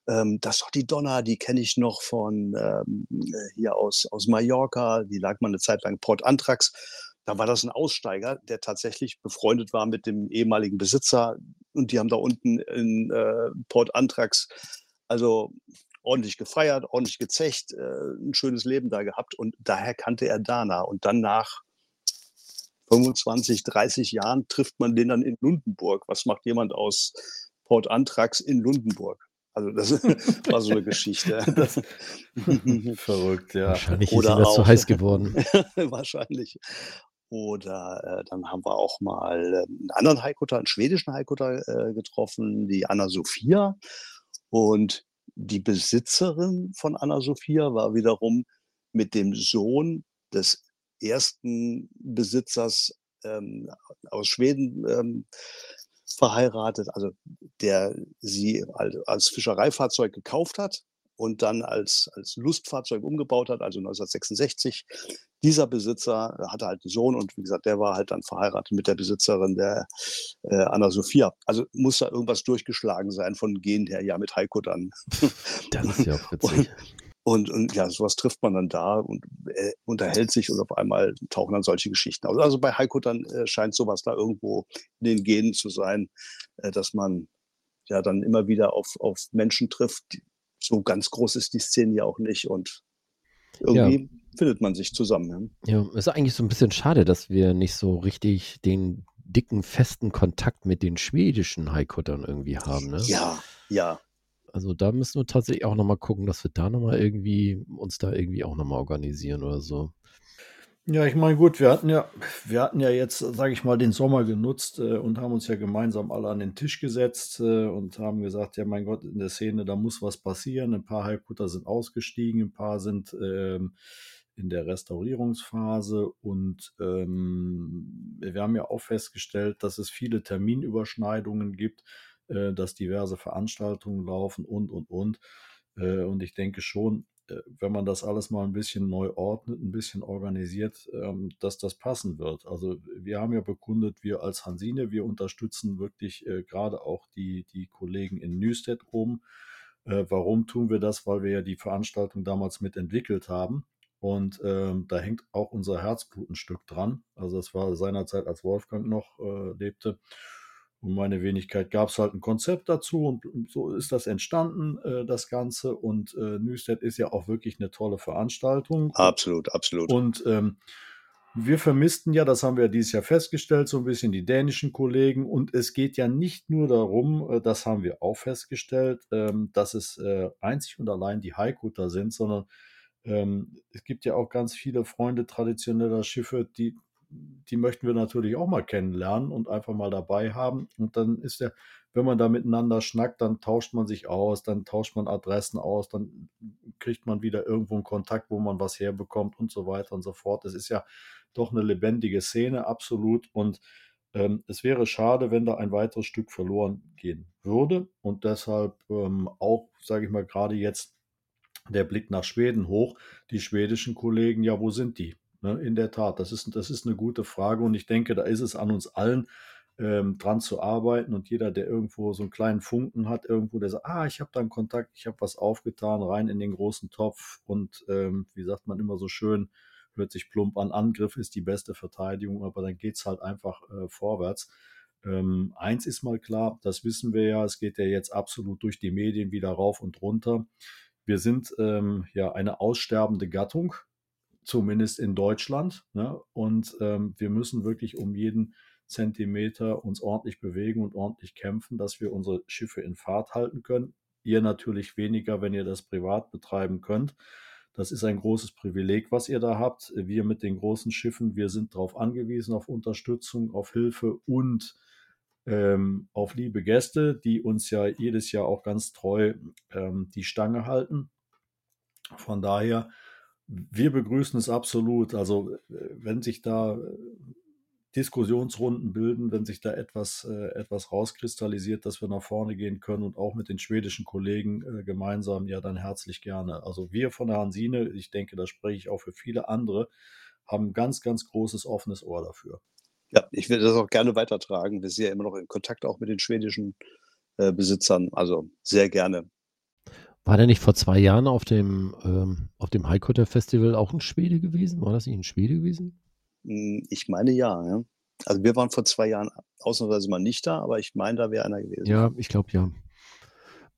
Ähm, das ist doch die Donna, die kenne ich noch von ähm, äh, hier aus, aus Mallorca. Die lag mal eine Zeit lang Port Antrax. Da war das ein Aussteiger, der tatsächlich befreundet war mit dem ehemaligen Besitzer. Und die haben da unten in äh, Port Antrax also ordentlich gefeiert, ordentlich gezecht, äh, ein schönes Leben da gehabt. Und daher kannte er Dana. Und dann nach 25, 30 Jahren trifft man den dann in Lundenburg. Was macht jemand aus Port Antrax in Lundenburg? Also das war so eine Geschichte. Das, verrückt, ja. Wahrscheinlich ist Oder das so heiß geworden. wahrscheinlich. Oder äh, dann haben wir auch mal äh, einen anderen Haikutter, einen schwedischen Haikutter äh, getroffen, die Anna Sophia. Und die Besitzerin von Anna Sophia war wiederum mit dem Sohn des ersten Besitzers ähm, aus Schweden ähm, verheiratet, also der sie als Fischereifahrzeug gekauft hat und dann als, als Lustfahrzeug umgebaut hat, also 1966. Dieser Besitzer hatte halt einen Sohn und wie gesagt, der war halt dann verheiratet mit der Besitzerin der äh, Anna Sophia. Also muss da irgendwas durchgeschlagen sein von Gen her, ja, mit Heiko dann. Das ist ja auch witzig. Und, und ja, sowas trifft man dann da und äh, unterhält sich und auf einmal tauchen dann solche Geschichten aus. Also bei Heiko dann äh, scheint sowas da irgendwo in den Genen zu sein, äh, dass man ja dann immer wieder auf, auf Menschen trifft. So ganz groß ist die Szene ja auch nicht und irgendwie ja. findet man sich zusammen. Ja. ja, ist eigentlich so ein bisschen schade, dass wir nicht so richtig den dicken, festen Kontakt mit den schwedischen Haikuttern irgendwie haben. Ne? Ja, ja. Also da müssen wir tatsächlich auch nochmal gucken, dass wir da nochmal irgendwie uns da irgendwie auch nochmal organisieren oder so. Ja, ich meine, gut, wir hatten ja, wir hatten ja jetzt, sage ich mal, den Sommer genutzt äh, und haben uns ja gemeinsam alle an den Tisch gesetzt äh, und haben gesagt, ja, mein Gott, in der Szene, da muss was passieren. Ein paar Halbkutter sind ausgestiegen, ein paar sind ähm, in der Restaurierungsphase und ähm, wir haben ja auch festgestellt, dass es viele Terminüberschneidungen gibt äh, dass diverse Veranstaltungen laufen und, und, und. Äh, und ich denke schon, äh, wenn man das alles mal ein bisschen neu ordnet, ein bisschen organisiert, ähm, dass das passen wird. Also wir haben ja bekundet, wir als Hansine, wir unterstützen wirklich gerade auch die, die Kollegen in Newstead oben. Warum tun wir das? Weil wir ja die Veranstaltung damals mitentwickelt haben. Und ähm, da hängt auch unser Herzblut ein Stück dran. Also das war seinerzeit, als Wolfgang noch lebte. Und meine Wenigkeit gab es halt ein Konzept dazu und so ist das entstanden, äh, das Ganze. Und äh, Newstead ist ja auch wirklich eine tolle Veranstaltung. Absolut, absolut. Und ähm, wir vermissten ja, das haben wir dieses Jahr festgestellt, so ein bisschen die dänischen Kollegen. Und es geht ja nicht nur darum, äh, das haben wir auch festgestellt, ähm, dass es äh, einzig und allein die Haikutter sind, sondern ähm, es gibt ja auch ganz viele Freunde traditioneller Schiffe, die die möchten wir natürlich auch mal kennenlernen und einfach mal dabei haben. Und dann ist ja, wenn man da miteinander schnackt, dann tauscht man sich aus, dann tauscht man Adressen aus, dann kriegt man wieder irgendwo einen Kontakt, wo man was herbekommt und so weiter und so fort. Es ist ja doch eine lebendige Szene, absolut. Und ähm, es wäre schade, wenn da ein weiteres Stück verloren gehen würde. Und deshalb ähm, auch, sage ich mal, gerade jetzt der Blick nach Schweden hoch. Die schwedischen Kollegen, ja, wo sind die? Ne, in der Tat, das ist, das ist eine gute Frage und ich denke, da ist es an uns allen, ähm, dran zu arbeiten und jeder, der irgendwo so einen kleinen Funken hat, irgendwo, der sagt, ah, ich habe da einen Kontakt, ich habe was aufgetan, rein in den großen Topf und ähm, wie sagt man immer so schön, hört sich plump an, Angriff ist die beste Verteidigung, aber dann geht es halt einfach äh, vorwärts. Ähm, eins ist mal klar, das wissen wir ja, es geht ja jetzt absolut durch die Medien wieder rauf und runter. Wir sind ähm, ja eine aussterbende Gattung zumindest in Deutschland. Ne? Und ähm, wir müssen wirklich um jeden Zentimeter uns ordentlich bewegen und ordentlich kämpfen, dass wir unsere Schiffe in Fahrt halten können. Ihr natürlich weniger, wenn ihr das privat betreiben könnt. Das ist ein großes Privileg, was ihr da habt. Wir mit den großen Schiffen, wir sind darauf angewiesen, auf Unterstützung, auf Hilfe und ähm, auf liebe Gäste, die uns ja jedes Jahr auch ganz treu ähm, die Stange halten. Von daher wir begrüßen es absolut. Also wenn sich da äh, Diskussionsrunden bilden, wenn sich da etwas, äh, etwas rauskristallisiert, dass wir nach vorne gehen können und auch mit den schwedischen Kollegen äh, gemeinsam, ja dann herzlich gerne. Also wir von der Hansine, ich denke, da spreche ich auch für viele andere, haben ganz, ganz großes offenes Ohr dafür. Ja, ich will das auch gerne weitertragen. Wir sind ja immer noch in Kontakt auch mit den schwedischen äh, Besitzern, also sehr gerne. War der nicht vor zwei Jahren auf dem, ähm, auf dem Highcutter Festival auch ein Schwede gewesen? War das nicht ein Schwede gewesen? Hm, ich meine ja, ja. Also wir waren vor zwei Jahren ausnahmsweise mal nicht da, aber ich meine, da wäre einer gewesen. Ja, ich glaube ja.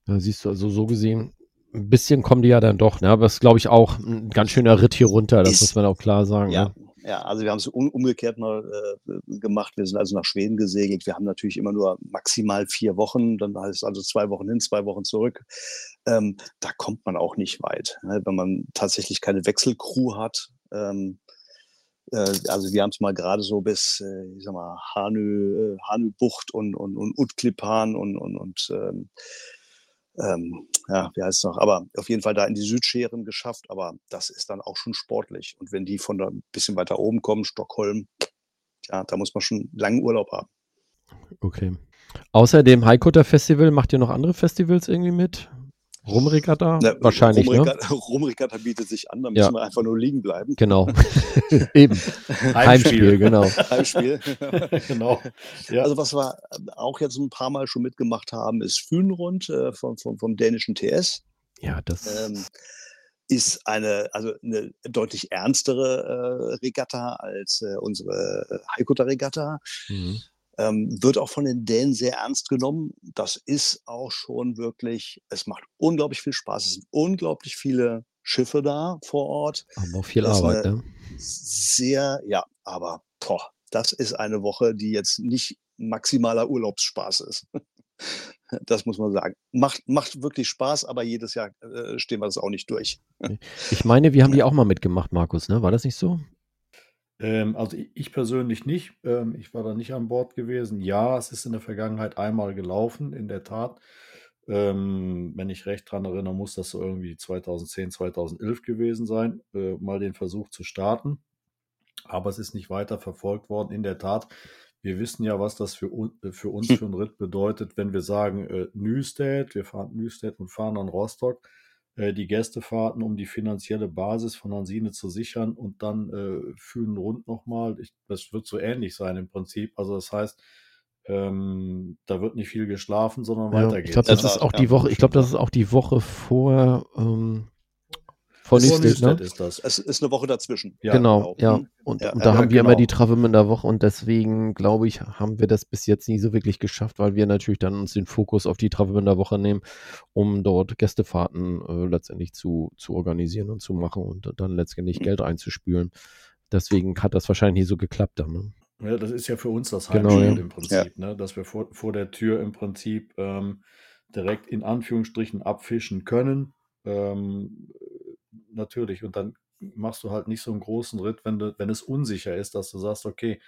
Da siehst du, also so gesehen, ein bisschen kommen die ja dann doch, ne? Aber es ist, glaube ich, auch ein ganz schöner Ritt hier runter, das Ist- muss man auch klar sagen. Ja, Ne? Ja, also wir haben es um, umgekehrt mal äh, gemacht. Wir sind also nach Schweden gesegelt. Wir haben natürlich immer nur maximal vier Wochen, dann heißt es also zwei Wochen hin, zwei Wochen zurück. Ähm, da kommt man auch nicht weit, ne? wenn man tatsächlich keine Wechselcrew hat. Ähm, äh, also wir haben es mal gerade so bis, äh, ich sag mal, Hanö, äh, Hanö-Bucht und, und, und Utklipan und, und, und ähm, ähm, ja, wie heißt es noch? Aber auf jeden Fall da in die Südscheren geschafft. Aber das ist dann auch schon sportlich. Und wenn die von da ein bisschen weiter oben kommen, Stockholm, ja, da muss man schon langen Urlaub haben. Okay. Außer dem Highcutter Festival macht ihr noch andere Festivals irgendwie mit? Rumregatta? Na, Wahrscheinlich, ne? Rumregatta, Rumregatta bietet sich an, da Ja. müssen wir einfach nur liegen bleiben. Genau. Eben. Heimspiel, genau. Heimspiel. genau. Ja. Also was wir auch jetzt ein paar Mal schon mitgemacht haben, ist Fühnrund äh, vom, vom, vom dänischen TS. Ja, das. ähm, ist eine, also eine deutlich ernstere äh, Regatta als äh, unsere äh, Haikuta-Regatta. mhm. Ähm, wird auch von den Dänen sehr ernst genommen. Das ist auch schon wirklich, es macht unglaublich viel Spaß. Es sind unglaublich viele Schiffe da vor Ort. Haben auch viel das Arbeit, ne? Sehr, ja, aber boah, das ist eine Woche, die jetzt nicht maximaler Urlaubsspaß ist. Das muss man sagen. Macht, macht wirklich Spaß, aber jedes Jahr äh, stehen wir das auch nicht durch. Ich meine, wir haben die auch mal mitgemacht, Markus, ne? War das nicht so? Ähm, also ich, ich persönlich nicht. Ähm, ich war da nicht an Bord gewesen. Ja, es ist in der Vergangenheit einmal gelaufen, in der Tat. Ähm, wenn ich recht dran erinnere, muss das so irgendwie 2010, 2011 gewesen sein, äh, mal den Versuch zu starten. Aber es ist nicht weiter verfolgt worden. In der Tat, wir wissen ja, was das für, un äh, für uns für einen Ritt bedeutet, wenn wir sagen, äh, Newstead, wir fahren Newstead und fahren an Rostock die Gästefahrten, um die finanzielle Basis von Hansine zu sichern und dann äh, Fühlen rund nochmal. Ich, das wird so ähnlich sein im Prinzip. Also das heißt, ähm, da wird nicht viel geschlafen, sondern Ja, weiter ich glaube, das Ja, ist auch die Woche, ich glaube, das ist auch die Woche vor, ähm, vor Vor Newstead, ne? Ist das. Es ist eine Woche dazwischen. Ja, genau, ja. Mhm. Und, Ja, und da ja, haben wir immer genau. die Travemünder Woche und deswegen glaube ich, haben wir das bis jetzt nie so wirklich geschafft, weil wir natürlich dann uns den Fokus auf die Travemünder Woche nehmen, um dort Gästefahrten äh, letztendlich zu, zu organisieren und zu machen und dann letztendlich Mhm. Geld einzuspülen. Deswegen hat das wahrscheinlich nie so geklappt dann. Ne? Ja, das ist ja für uns das Genau, Heimspiel ja. im Prinzip, ne? dass wir vor, vor der Tür im Prinzip ähm, direkt in Anführungsstrichen abfischen können. Ähm, natürlich, und dann machst du halt nicht so einen großen Ritt, wenn, du, wenn es unsicher ist, dass du sagst, okay,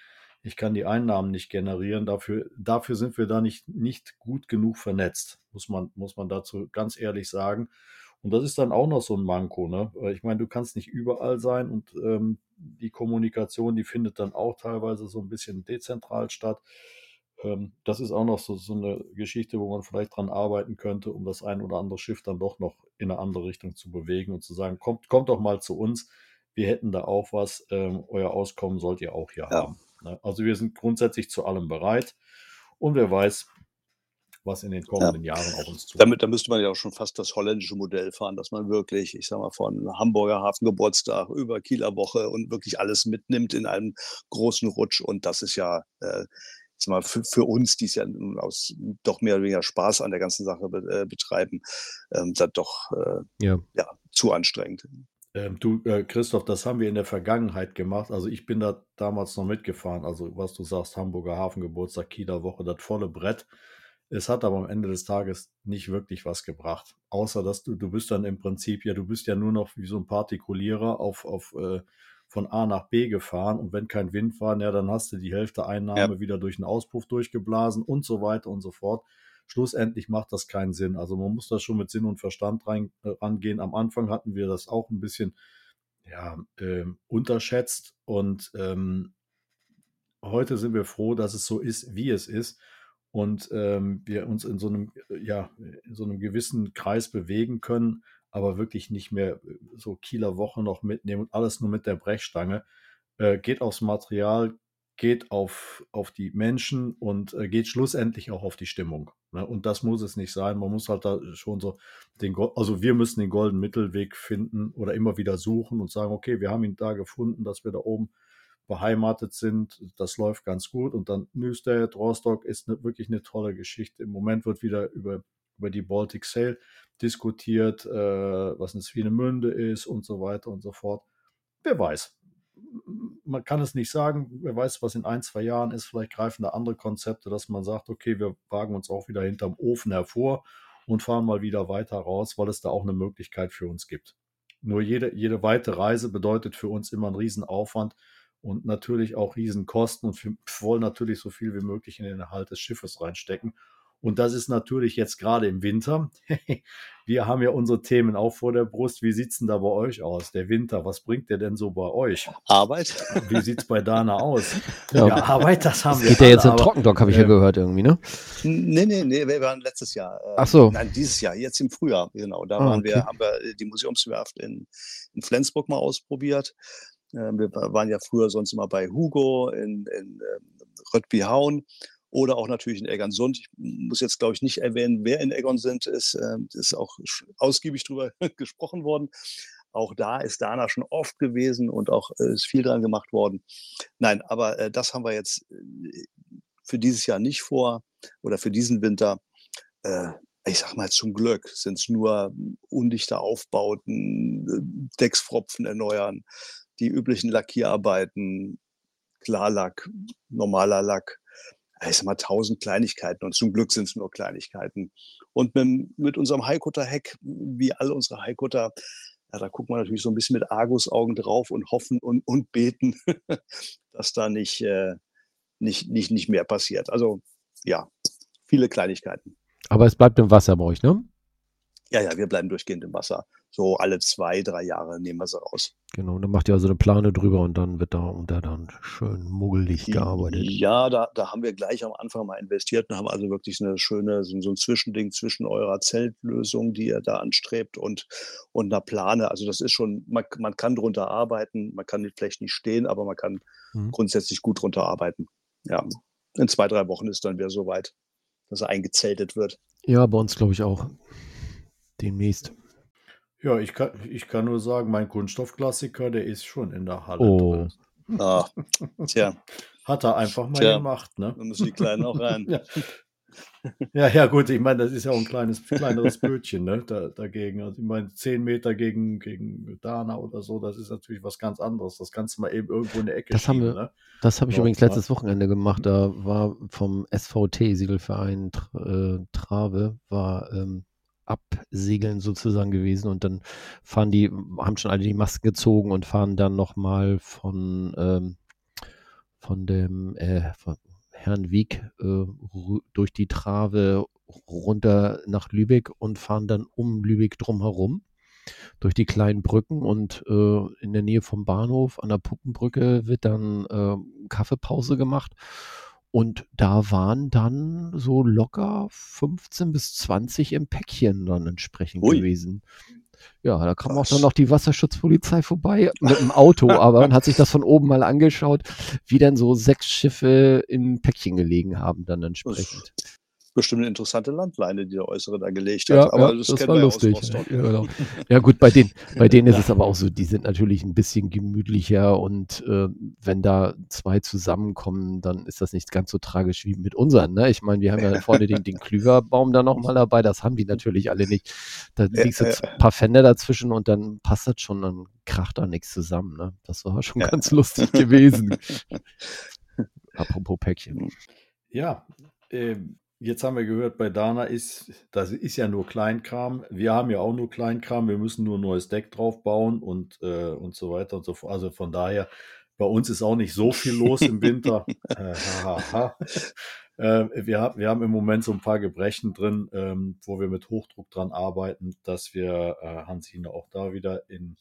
ich kann die Einnahmen nicht generieren, dafür, dafür sind wir da nicht, nicht gut genug vernetzt, muss man, muss man dazu ganz ehrlich sagen. Und das ist dann auch noch so ein Manko. Ne? Ich meine, du kannst nicht überall sein und ähm, die Kommunikation, die findet dann auch teilweise so ein bisschen dezentral statt. Ähm, das ist auch noch so, so eine Geschichte, wo man vielleicht dran arbeiten könnte, um das ein oder andere Schiff dann doch noch in eine andere Richtung zu bewegen und zu sagen, kommt, kommt doch mal zu uns, wir hätten da auch was, ähm, euer Auskommen sollt ihr auch hier Ja. haben. Ne? Also wir sind grundsätzlich zu allem bereit und wer weiß, was in den kommenden Jahren auf uns zukommt. Damit, da müsste man ja auch schon fast das holländische Modell fahren, dass man wirklich, ich sag mal, von Hamburger Hafengeburtstag über Kieler Woche und wirklich alles mitnimmt in einem großen Rutsch. Und das ist ja, äh, mal, für, für uns, die es ja nun aus doch mehr oder weniger Spaß an der ganzen Sache be, äh, betreiben, ähm, dann doch äh, Ja. ja, zu anstrengend. Ähm, du, äh, Christoph, das haben wir in der Vergangenheit gemacht. Also ich bin da damals noch mitgefahren. Also was du sagst, Hamburger Hafengeburtstag, Kieler Woche, das volle Brett. Es hat aber am Ende des Tages nicht wirklich was gebracht. Außer dass du, du bist dann im Prinzip, ja, du bist ja nur noch wie so ein Partikulierer auf, auf äh, von A nach B gefahren und wenn kein Wind war, ja, dann hast du die Hälfte Einnahme wieder durch einen Auspuff durchgeblasen und so weiter und so fort. Schlussendlich macht das keinen Sinn. Also man muss da schon mit Sinn und Verstand rein, äh, rangehen. Am Anfang hatten wir das auch ein bisschen ja, ähm, unterschätzt und ähm, heute sind wir froh, dass es so ist, wie es ist und ähm, wir uns in so einem äh, ja in so einem gewissen Kreis bewegen können, aber wirklich nicht mehr äh, so Kieler Woche noch mitnehmen und alles nur mit der Brechstange. Äh, geht aufs Material, geht auf, auf die Menschen und äh, geht schlussendlich auch auf die Stimmung. Ne? Und das muss es nicht sein. Man muss halt da schon so den, also wir müssen den goldenen Mittelweg finden oder immer wieder suchen und sagen, okay, wir haben ihn da gefunden, dass wir da oben beheimatet sind. Das läuft ganz gut. Und dann Newstead, Rostock ist ne, wirklich eine tolle Geschichte. Im Moment wird wieder über, über die Baltic Sail diskutiert, äh, was eine Swinemünde ist und so weiter und so fort. Wer weiß man kann es nicht sagen. Wer weiß, was in ein, zwei Jahren ist. Vielleicht greifen da andere Konzepte, dass man sagt, okay, wir wagen uns auch wieder hinterm Ofen hervor und fahren mal wieder weiter raus, weil es da auch eine Möglichkeit für uns gibt. Nur jede, jede weite Reise bedeutet für uns immer einen Riesenaufwand und natürlich auch Riesenkosten und wir wollen natürlich so viel wie möglich in den Erhalt des Schiffes reinstecken. Und das ist natürlich jetzt gerade im Winter. Wir haben ja unsere Themen auch vor der Brust. Wie sieht es denn da bei euch aus? Der Winter, was bringt der denn so bei euch? Arbeit. Wie sieht es bei Dana aus? Ja, Ja, Arbeit, das haben Das wir. geht ja alle, jetzt in Trockendock, habe ich ja äh, gehört irgendwie, ne? Nee, nee, nee, wir waren letztes Jahr. äh, Ach so. Nein, dieses Jahr, jetzt im Frühjahr, genau. Da Ah, waren okay. wir, haben wir äh, die Museumswerft in, in Flensburg mal ausprobiert. Äh, Wir wa- waren ja früher sonst immer bei Hugo in, in ähm, Röttbyhaun oder auch natürlich in Egernsund. Ich muss jetzt, glaube ich, nicht erwähnen, wer in Egernsund ist. Ähm, Ist auch ausgiebig drüber gesprochen worden. Auch da ist Dana schon oft gewesen und auch äh, ist viel dran gemacht worden. Nein, aber äh, das haben wir jetzt äh, für dieses Jahr nicht vor oder für diesen Winter. Ich sag mal, zum Glück sind es nur undichte Aufbauten, Decksfropfen erneuern, die üblichen Lackierarbeiten, Klarlack, normaler Lack. Ich sag mal, tausend Kleinigkeiten und zum Glück sind es nur Kleinigkeiten. Und mit, mit unserem Highcutter-Heck, wie alle unsere Highcutter, ja, da gucken wir natürlich so ein bisschen mit Argusaugen drauf und hoffen und, und beten, dass da nicht, äh, nicht, nicht, nicht mehr passiert. Also ja, viele Kleinigkeiten. Aber es bleibt im Wasser bei euch, ne? Ja, ja, wir bleiben durchgehend im Wasser. So alle zwei, drei Jahre nehmen wir sie raus. Genau, dann macht ihr also eine Plane drüber und dann wird da unter dann schön muggelig gearbeitet. Ja, da, da haben wir gleich am Anfang mal investiert und haben also wirklich eine schöne, so, so ein Zwischending zwischen eurer Zeltlösung, die ihr da anstrebt, und, und einer Plane. Also das ist schon, man, man kann drunter arbeiten, man kann vielleicht nicht stehen, aber man kann Mhm. grundsätzlich gut drunter arbeiten. Ja, in zwei, drei Wochen ist dann wieder soweit, dass er eingezeltet wird. Ja, bei uns glaube ich auch. Demnächst. Ja, ich kann, ich kann nur sagen, mein Kunststoffklassiker, der ist schon in der Halle Oh. drin. Ah, tja, Hat er einfach mal Tja. gemacht, ne? da müssen die Kleinen auch rein. Ja. Ja, ja, gut, ich meine, das ist ja auch ein kleines, kleineres Bötchen, ne, da, dagegen. Also, ich meine, 10 Meter gegen, gegen Dana oder so, das ist natürlich was ganz anderes. Das kannst du mal eben irgendwo in der Ecke Das haben schieben, wir- ne? Das habe ich übrigens letztes Wochenende gemacht. Da war vom SVT, Segelverein Tra- äh, Trave, war ähm, Absegeln sozusagen gewesen und dann fahren die, haben schon alle die Masken gezogen und fahren dann nochmal von, ähm, von dem äh, von Herrn Wieg äh, durch die Trave runter nach Lübeck und fahren dann um Lübeck drumherum durch die kleinen Brücken und äh, in der Nähe vom Bahnhof an der Puppenbrücke wird dann äh, Kaffeepause gemacht. Und da waren dann so locker 15 bis 20 im Päckchen dann entsprechend Ui. gewesen. Ja, da kam auch Krass. dann noch die Wasserschutzpolizei vorbei mit dem Auto, aber man hat sich das von oben mal angeschaut, wie dann so sechs Schiffe in Päckchen gelegen haben dann entsprechend. Bestimmt eine interessante Landleine, die der Äußere da gelegt hat. aber das, kennen wir ja aus Rostock. Ja, genau. ja gut, bei denen, bei denen ist es aber auch so, die sind natürlich ein bisschen gemütlicher und äh, wenn da zwei zusammenkommen, dann ist das nicht ganz so tragisch wie mit unseren. Ne? Ich meine, wir haben ja vorne den, den Klüverbaum da nochmal dabei, das haben die natürlich alle nicht. Da Ja, liegst du ja. ein paar Fender dazwischen und dann passt das schon, dann kracht da nichts zusammen. Ne? Das war schon Ja. ganz lustig gewesen. Apropos Päckchen. Ja, ähm, jetzt haben wir gehört, bei Dana ist, das ist ja nur Kleinkram. Wir haben ja auch nur Kleinkram. Wir müssen nur ein neues Deck drauf bauen und, äh, und so weiter und so fort. Also von daher, bei uns ist auch nicht so viel los im Winter. äh, ha, ha, ha. Äh, wir, haben, wir haben im Moment so ein paar Gebrechen drin, ähm, wo wir mit Hochdruck dran arbeiten, dass wir äh, Hansine auch da wieder in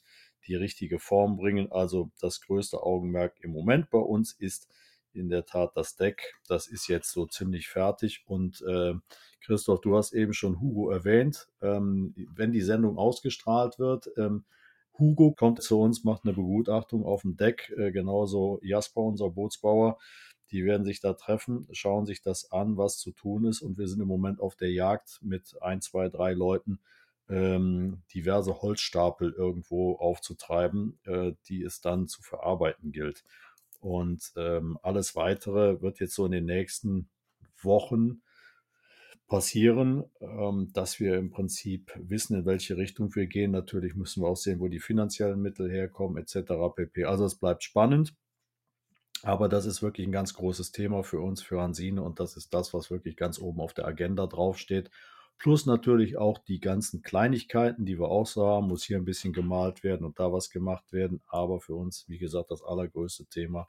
die richtige Form bringen. Also das größte Augenmerk im Moment bei uns ist in der Tat das Deck. Das ist jetzt so ziemlich fertig. Und äh, Christoph, du hast eben schon Hugo erwähnt. Ähm, wenn die Sendung ausgestrahlt wird, ähm, Hugo kommt zu uns, macht eine Begutachtung auf dem Deck, äh, genauso Jasper, unser Bootsbauer. Die werden sich da treffen, schauen sich das an, was zu tun ist. Und wir sind im Moment auf der Jagd mit ein, zwei, drei Leuten, ähm, diverse Holzstapel irgendwo aufzutreiben, äh, die es dann zu verarbeiten gilt. Und ähm, alles weitere wird jetzt so in den nächsten Wochen passieren, ähm, dass wir im Prinzip wissen, in welche Richtung wir gehen. Natürlich müssen wir auch sehen, wo die finanziellen Mittel herkommen, etc. pp. Also es bleibt spannend. Aber das ist wirklich ein ganz großes Thema für uns, für Hansine. Und das ist das, was wirklich ganz oben auf der Agenda draufsteht. Plus natürlich auch die ganzen Kleinigkeiten, die wir auch so haben. Muss hier ein bisschen gemalt werden und da was gemacht werden. Aber für uns, wie gesagt, das allergrößte Thema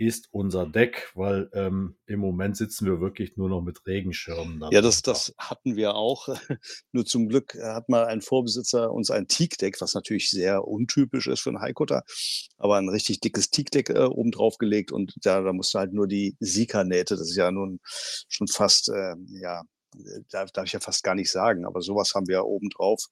ist unser Deck, weil ähm, im Moment sitzen wir wirklich nur noch mit Regenschirmen. Ja, das, das hatten wir auch. nur zum Glück hat mal ein Vorbesitzer uns ein Teakdeck, was natürlich sehr untypisch ist für einen Highcutter, aber ein richtig dickes Teakdeck äh, oben drauf gelegt und da, da musste halt nur die Sika-Nähte, das ist ja nun schon fast, äh, ja, darf, darf ich ja fast gar nicht sagen, aber sowas haben wir ja oben drauf.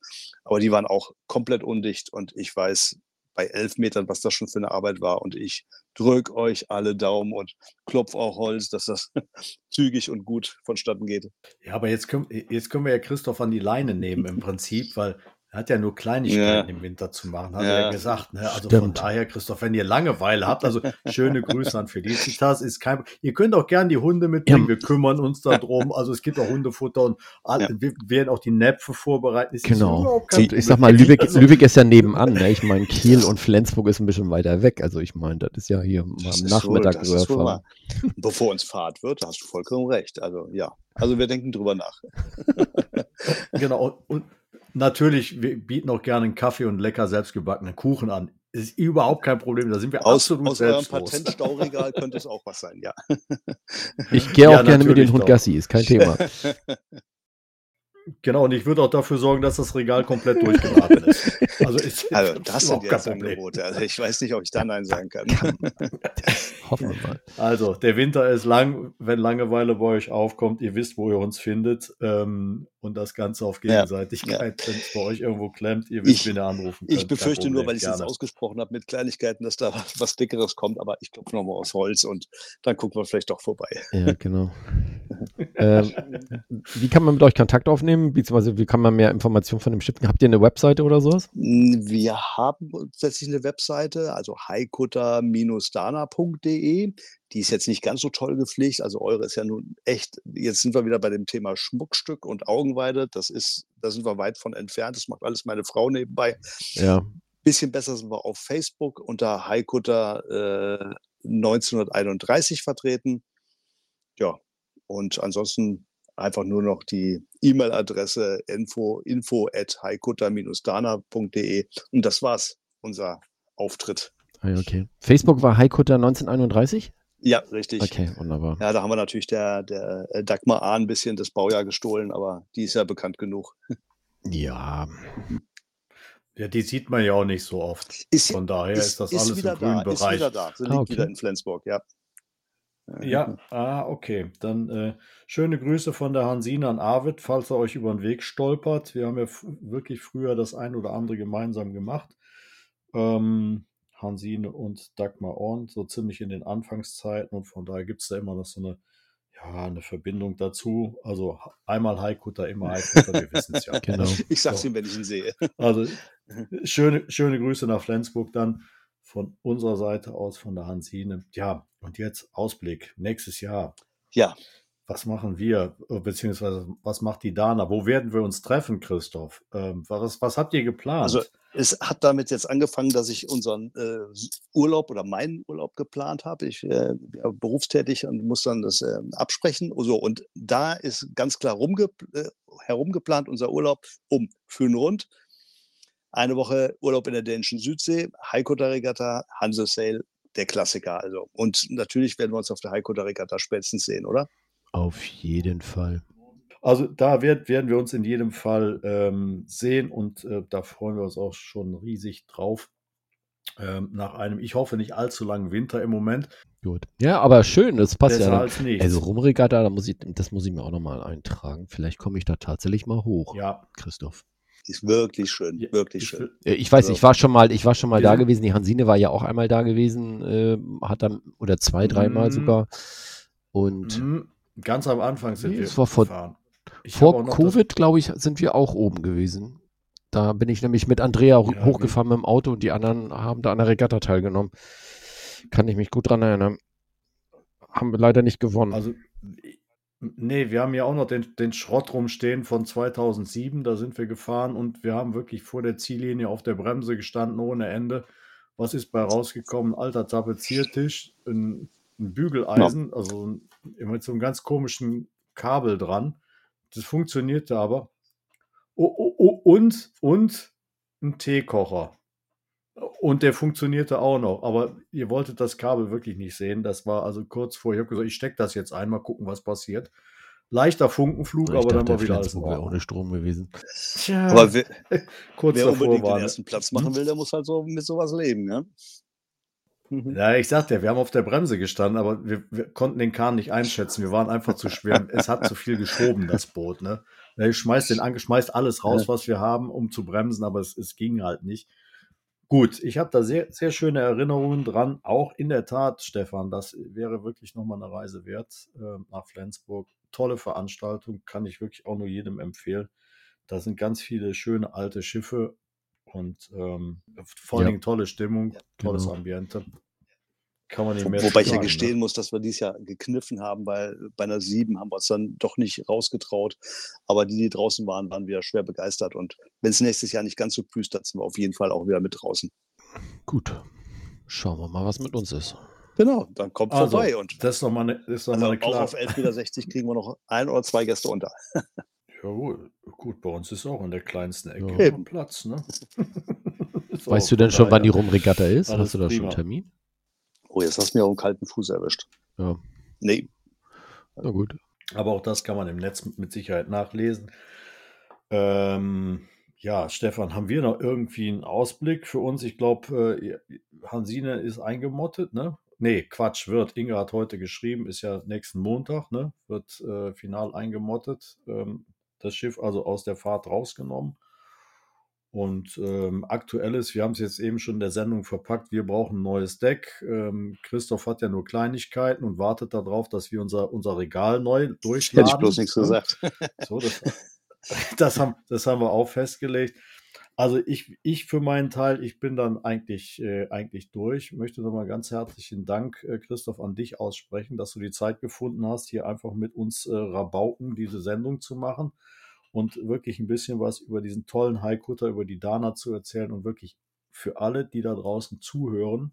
Aber die waren auch komplett undicht und ich weiß, bei elf Metern, was das schon für eine Arbeit war. Und ich drücke euch alle Daumen und klopfe auch Holz, dass das zügig und gut vonstatten geht. Ja, aber jetzt können, jetzt können wir ja Christoph an die Leine nehmen im Prinzip, weil er hat ja nur Kleinigkeiten ja. im Winter zu machen, hat ja. er gesagt. Ne? Also Stimmt. von daher, Christoph, wenn ihr Langeweile habt, also schöne Grüße an Felicitas, ist kein Ihr könnt auch gern die Hunde mitbringen, ja. wir kümmern uns darum. Also es gibt auch Hundefutter und alle, wir werden auch die Näpfe vorbereiten. Es genau. Ich sag mal, Lübeck, also, Lübeck ist ja nebenan. Ne? Ich meine, Kiel und Flensburg ist ein bisschen weiter weg. Also ich meine, das ist ja hier am Nachmittag rüberfahren. Bevor uns Fahrt wird, hast du vollkommen recht. Also ja, also wir denken drüber nach. genau. Und Natürlich, wir bieten auch gerne einen Kaffee und lecker selbstgebackenen Kuchen an. Ist überhaupt kein Problem. Da sind wir aus, absolut aus selbstlos. eurem Patentstauregal könnte es auch was sein, ja. Ich gehe auch ja, gerne mit dem Hund Gassi, ist kein Thema. Genau, und ich würde auch dafür sorgen, dass das Regal komplett durchgeladen ist. Also, ist, also das sind jetzt Angebote. Also ich weiß nicht, ob ich da Nein sagen kann. Hoffen wir mal. Also, der Winter ist lang. Wenn Langeweile bei euch aufkommt, ihr wisst, wo ihr uns findet. Ähm, und das Ganze auf Gegenseitigkeit, ja. wenn es bei euch irgendwo klemmt, ihr wisst, ich, wen ihr anrufen könnt. Ich befürchte nur, weil ich es jetzt ausgesprochen habe mit Kleinigkeiten, dass da was Dickeres kommt. Aber ich klopfe nochmal aus Holz und dann gucken wir vielleicht doch vorbei. Ja, genau. ähm, wie kann man mit euch Kontakt aufnehmen? Beziehungsweise wie kann man mehr Informationen von dem Schiff? Habt ihr eine Webseite oder sowas? Wir haben tatsächlich eine Webseite, also haikutter-dana.de. Die ist jetzt nicht ganz so toll gepflegt. Also eure ist ja nun echt, jetzt sind wir wieder bei dem Thema Schmuckstück und Augenweide. Das ist, da sind wir weit von entfernt. Das macht alles meine Frau nebenbei. Ja. Bisschen besser sind wir auf Facebook unter Haikutter äh, 1931 vertreten. Ja, und ansonsten einfach nur noch die E-Mail-Adresse info, info at haikutter-dana.de und das war's, unser Auftritt. Ah, okay. Facebook war Haikutter 1931? Ja, richtig. Okay, wunderbar. Ja, da haben wir natürlich der, der äh, Dagmar A. ein bisschen das Baujahr gestohlen, aber die ist ja bekannt genug. Ja. Ja, die sieht man ja auch nicht so oft. Ist, Von daher ist, ist das ist alles im grünen da, Bereich. Ist wieder da. Sie liegt ah, okay. wieder in Flensburg, ja. Ja, ah, okay. Dann äh, schöne Grüße von der Hansine an Arvid, falls er euch über den Weg stolpert. Wir haben ja wirklich früher das ein oder andere gemeinsam gemacht. Ähm, Hansine und Dagmar Orn, so ziemlich in den Anfangszeiten und von daher gibt es da immer noch so eine, ja, eine Verbindung dazu. Also einmal Haikutter, immer Haikutter, wir wissen es ja. genau. Ich sag's so. ihm, wenn ich ihn sehe. Also schöne, schöne Grüße nach Flensburg dann von unserer Seite aus, von der Hansine. Ja, und jetzt Ausblick, nächstes Jahr. Ja. Was machen wir, beziehungsweise was macht die Dana? Wo werden wir uns treffen, Christoph? Ähm, was, was habt ihr geplant? Also es hat damit jetzt angefangen, dass ich unseren äh, Urlaub oder meinen Urlaub geplant habe. Ich äh, bin berufstätig und muss dann das äh, absprechen. So, und da ist ganz klar rumge äh, herumgeplant unser Urlaub um Rund. Eine Woche Urlaub in der dänischen Südsee, Haikutter-Regatta, Hanse-Sail, der Klassiker also. Und natürlich werden wir uns auf der Haikutter-Regatta spätestens sehen, oder? Auf jeden Fall. Also da wird, werden wir uns in jedem Fall ähm, sehen und äh, da freuen wir uns auch schon riesig drauf. Ähm, nach einem, ich hoffe, nicht allzu langen Winter im Moment. Gut. Ja, aber schön, das passt Besser ja. Als nichts. Also Rumregatta, da muss ich, das muss ich mir auch nochmal eintragen. Vielleicht komme ich da tatsächlich mal hoch. Ja. Christoph. Ist wirklich schön, Ja, wirklich ich schön. Ich weiß, Also, ich war schon mal, ich war schon mal wir da sind- gewesen. Die Hansine war ja auch einmal da gewesen, äh, hat dann oder zwei, dreimal Mhm. sogar. Und Mhm. Ganz am Anfang sind Nee, wir vor- gefahren. Ich vor Covid, glaube ich, sind wir auch oben gewesen. Da bin ich nämlich mit Andrea Ja, hochgefahren mit dem Auto und die anderen haben da an der Regatta teilgenommen. Kann ich mich gut dran erinnern. Haben wir leider nicht gewonnen. Also, nee, wir haben ja auch noch den, den Schrott rumstehen von 2007. Da sind wir gefahren und wir haben wirklich vor der Ziellinie auf der Bremse gestanden ohne Ende. Was ist bei rausgekommen? Ein alter Tapeziertisch, ein, ein Bügeleisen, also ein, mit so einem ganz komischen Kabel dran. Das funktionierte aber. Oh, oh, oh, und, und ein Teekocher. Und der funktionierte auch noch, aber ihr wolltet das Kabel wirklich nicht sehen. Das war also kurz vor, ich habe gesagt, ich stecke das jetzt ein, mal gucken, was passiert. Leichter Funkenflug, ich aber dann war wieder alles in Ordnung. ohne Strom gewesen. Tja, Aber wer, kurz wer davor unbedingt war den ersten Platz machen will, der muss halt so mit sowas leben, ne? Mhm. Ja, ich sagte ja, wir haben auf der Bremse gestanden, aber wir, wir konnten den Kahn nicht einschätzen. Wir waren einfach zu schwer. es hat zu viel geschoben, das Boot. Ne? Ich schmeißt, den, an- schmeißt alles raus, was wir haben, um zu bremsen, aber es, es ging halt nicht. Gut, ich habe da sehr, sehr schöne Erinnerungen dran. Auch in der Tat, Stefan, das wäre wirklich nochmal eine Reise wert äh, nach Flensburg. Tolle Veranstaltung, kann ich wirklich auch nur jedem empfehlen. Da sind ganz viele schöne alte Schiffe und ähm, vor allen Ja. Dingen tolle Stimmung, tolles Genau. Ambiente. Kann man nicht mehr Wobei ich ja sagen, gestehen ne? muss, dass wir dieses Jahr gekniffen haben, weil bei einer 7 haben wir uns dann doch nicht rausgetraut. Aber die, die draußen waren, waren wieder schwer begeistert. Und wenn es nächstes Jahr nicht ganz so plüstert, sind wir auf jeden Fall auch wieder mit draußen. Gut. Schauen wir mal, was mit uns ist. Genau, dann kommt Also, vorbei. Und das ist doch mal eine, das ist doch also mal eine auch klare. auf 11,60 Meter kriegen wir noch ein oder zwei Gäste unter. Ja, gut. gut, bei uns ist auch in der kleinsten Ecke Ja. noch Platz. Ne? Weißt du denn schon, wann die Rumregatta ist? Alles Hast du da schon einen Termin? Oh, jetzt hast du mir auf den kalten Fuß erwischt. Ja, Nee, na gut. Aber auch das kann man im Netz mit Sicherheit nachlesen. Ähm, ja, Stefan, haben wir noch irgendwie einen Ausblick für uns? Ich glaube, äh, Hansine ist eingemottet, ne? Nee, Quatsch, wird. Inge hat heute geschrieben, ist ja nächsten Montag, ne? Wird äh, final eingemottet. Ähm, das Schiff also aus der Fahrt rausgenommen. Und ähm, aktuelles, wir haben es jetzt eben schon in der Sendung verpackt, wir brauchen ein neues Deck. Ähm, Christoph hat ja nur Kleinigkeiten und wartet darauf, dass wir unser, unser Regal neu durchladen. hätte ich bloß nichts ne? gesagt. So, das, das, haben, das haben wir auch festgelegt. Also ich, ich für meinen Teil, ich bin dann eigentlich, äh, eigentlich durch. Möchte nochmal ganz herzlichen Dank, äh, Christoph, an dich aussprechen, dass du die Zeit gefunden hast, hier einfach mit uns äh, Rabauken diese Sendung zu machen und wirklich ein bisschen was über diesen tollen Haikutter, über die Dana zu erzählen und wirklich für alle, die da draußen zuhören,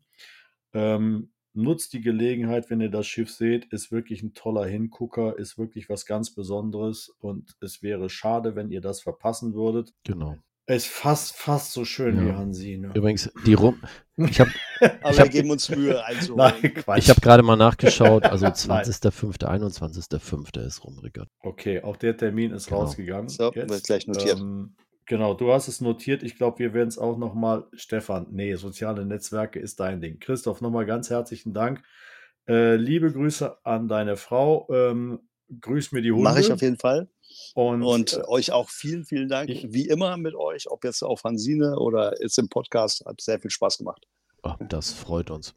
ähm, nutzt die Gelegenheit, wenn ihr das Schiff seht, ist wirklich ein toller Hingucker, ist wirklich was ganz Besonderes und es wäre schade, wenn ihr das verpassen würdet. Genau. Es ist fast, fast so schön Ja. wie Hansine. Übrigens, die Rum. Ich habe Aber Ich wir hab- geben uns Mühe einzuholen. Nein, Quatsch. ich hab gerade mal nachgeschaut. Also Nein. 20.05., 21.05. ist Rumregatta. Okay, auch der Termin ist Genau. rausgegangen. So, wird gleich notiert. Ähm, genau, du hast es notiert. Ich glaube, wir werden es auch nochmal. Stefan, nee, soziale Netzwerke ist dein Ding. Christoph, nochmal ganz herzlichen Dank. Äh, liebe Grüße an deine Frau. Ähm, grüß mir die Hunde. Mache ich auf jeden Fall. Und, Und äh, euch auch vielen, vielen Dank. ich- Wie immer mit euch, ob jetzt auf Hansine oder jetzt im Podcast, hat sehr viel Spaß gemacht. Ah, das freut uns.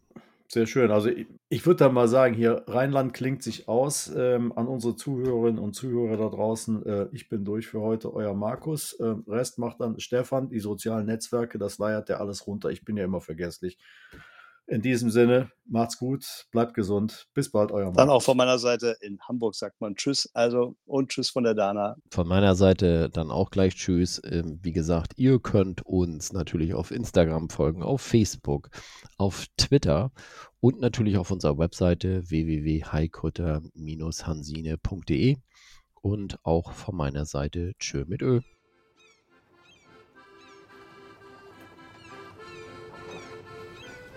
Sehr schön. Also ich, ich würde dann mal sagen, hier Rheinland klingt sich aus ähm, an unsere Zuhörerinnen und Zuhörer da draußen. Äh, ich bin durch für heute, euer Markus. Ähm, Rest macht dann Stefan, die sozialen Netzwerke, das leiert der alles runter. Ich bin ja immer vergesslich. In diesem Sinne, macht's gut, bleibt gesund. Bis bald, euer Markus. Dann auch von meiner Seite in Hamburg sagt man Tschüss, also und Tschüss von der Dana. Von meiner Seite dann auch gleich Tschüss. Ähm, Wie gesagt, ihr könnt uns natürlich auf Instagram folgen, auf Facebook, auf Twitter und natürlich auf unserer Webseite www.heikutter-hansine.de und auch von meiner Seite Tschö mit Ö.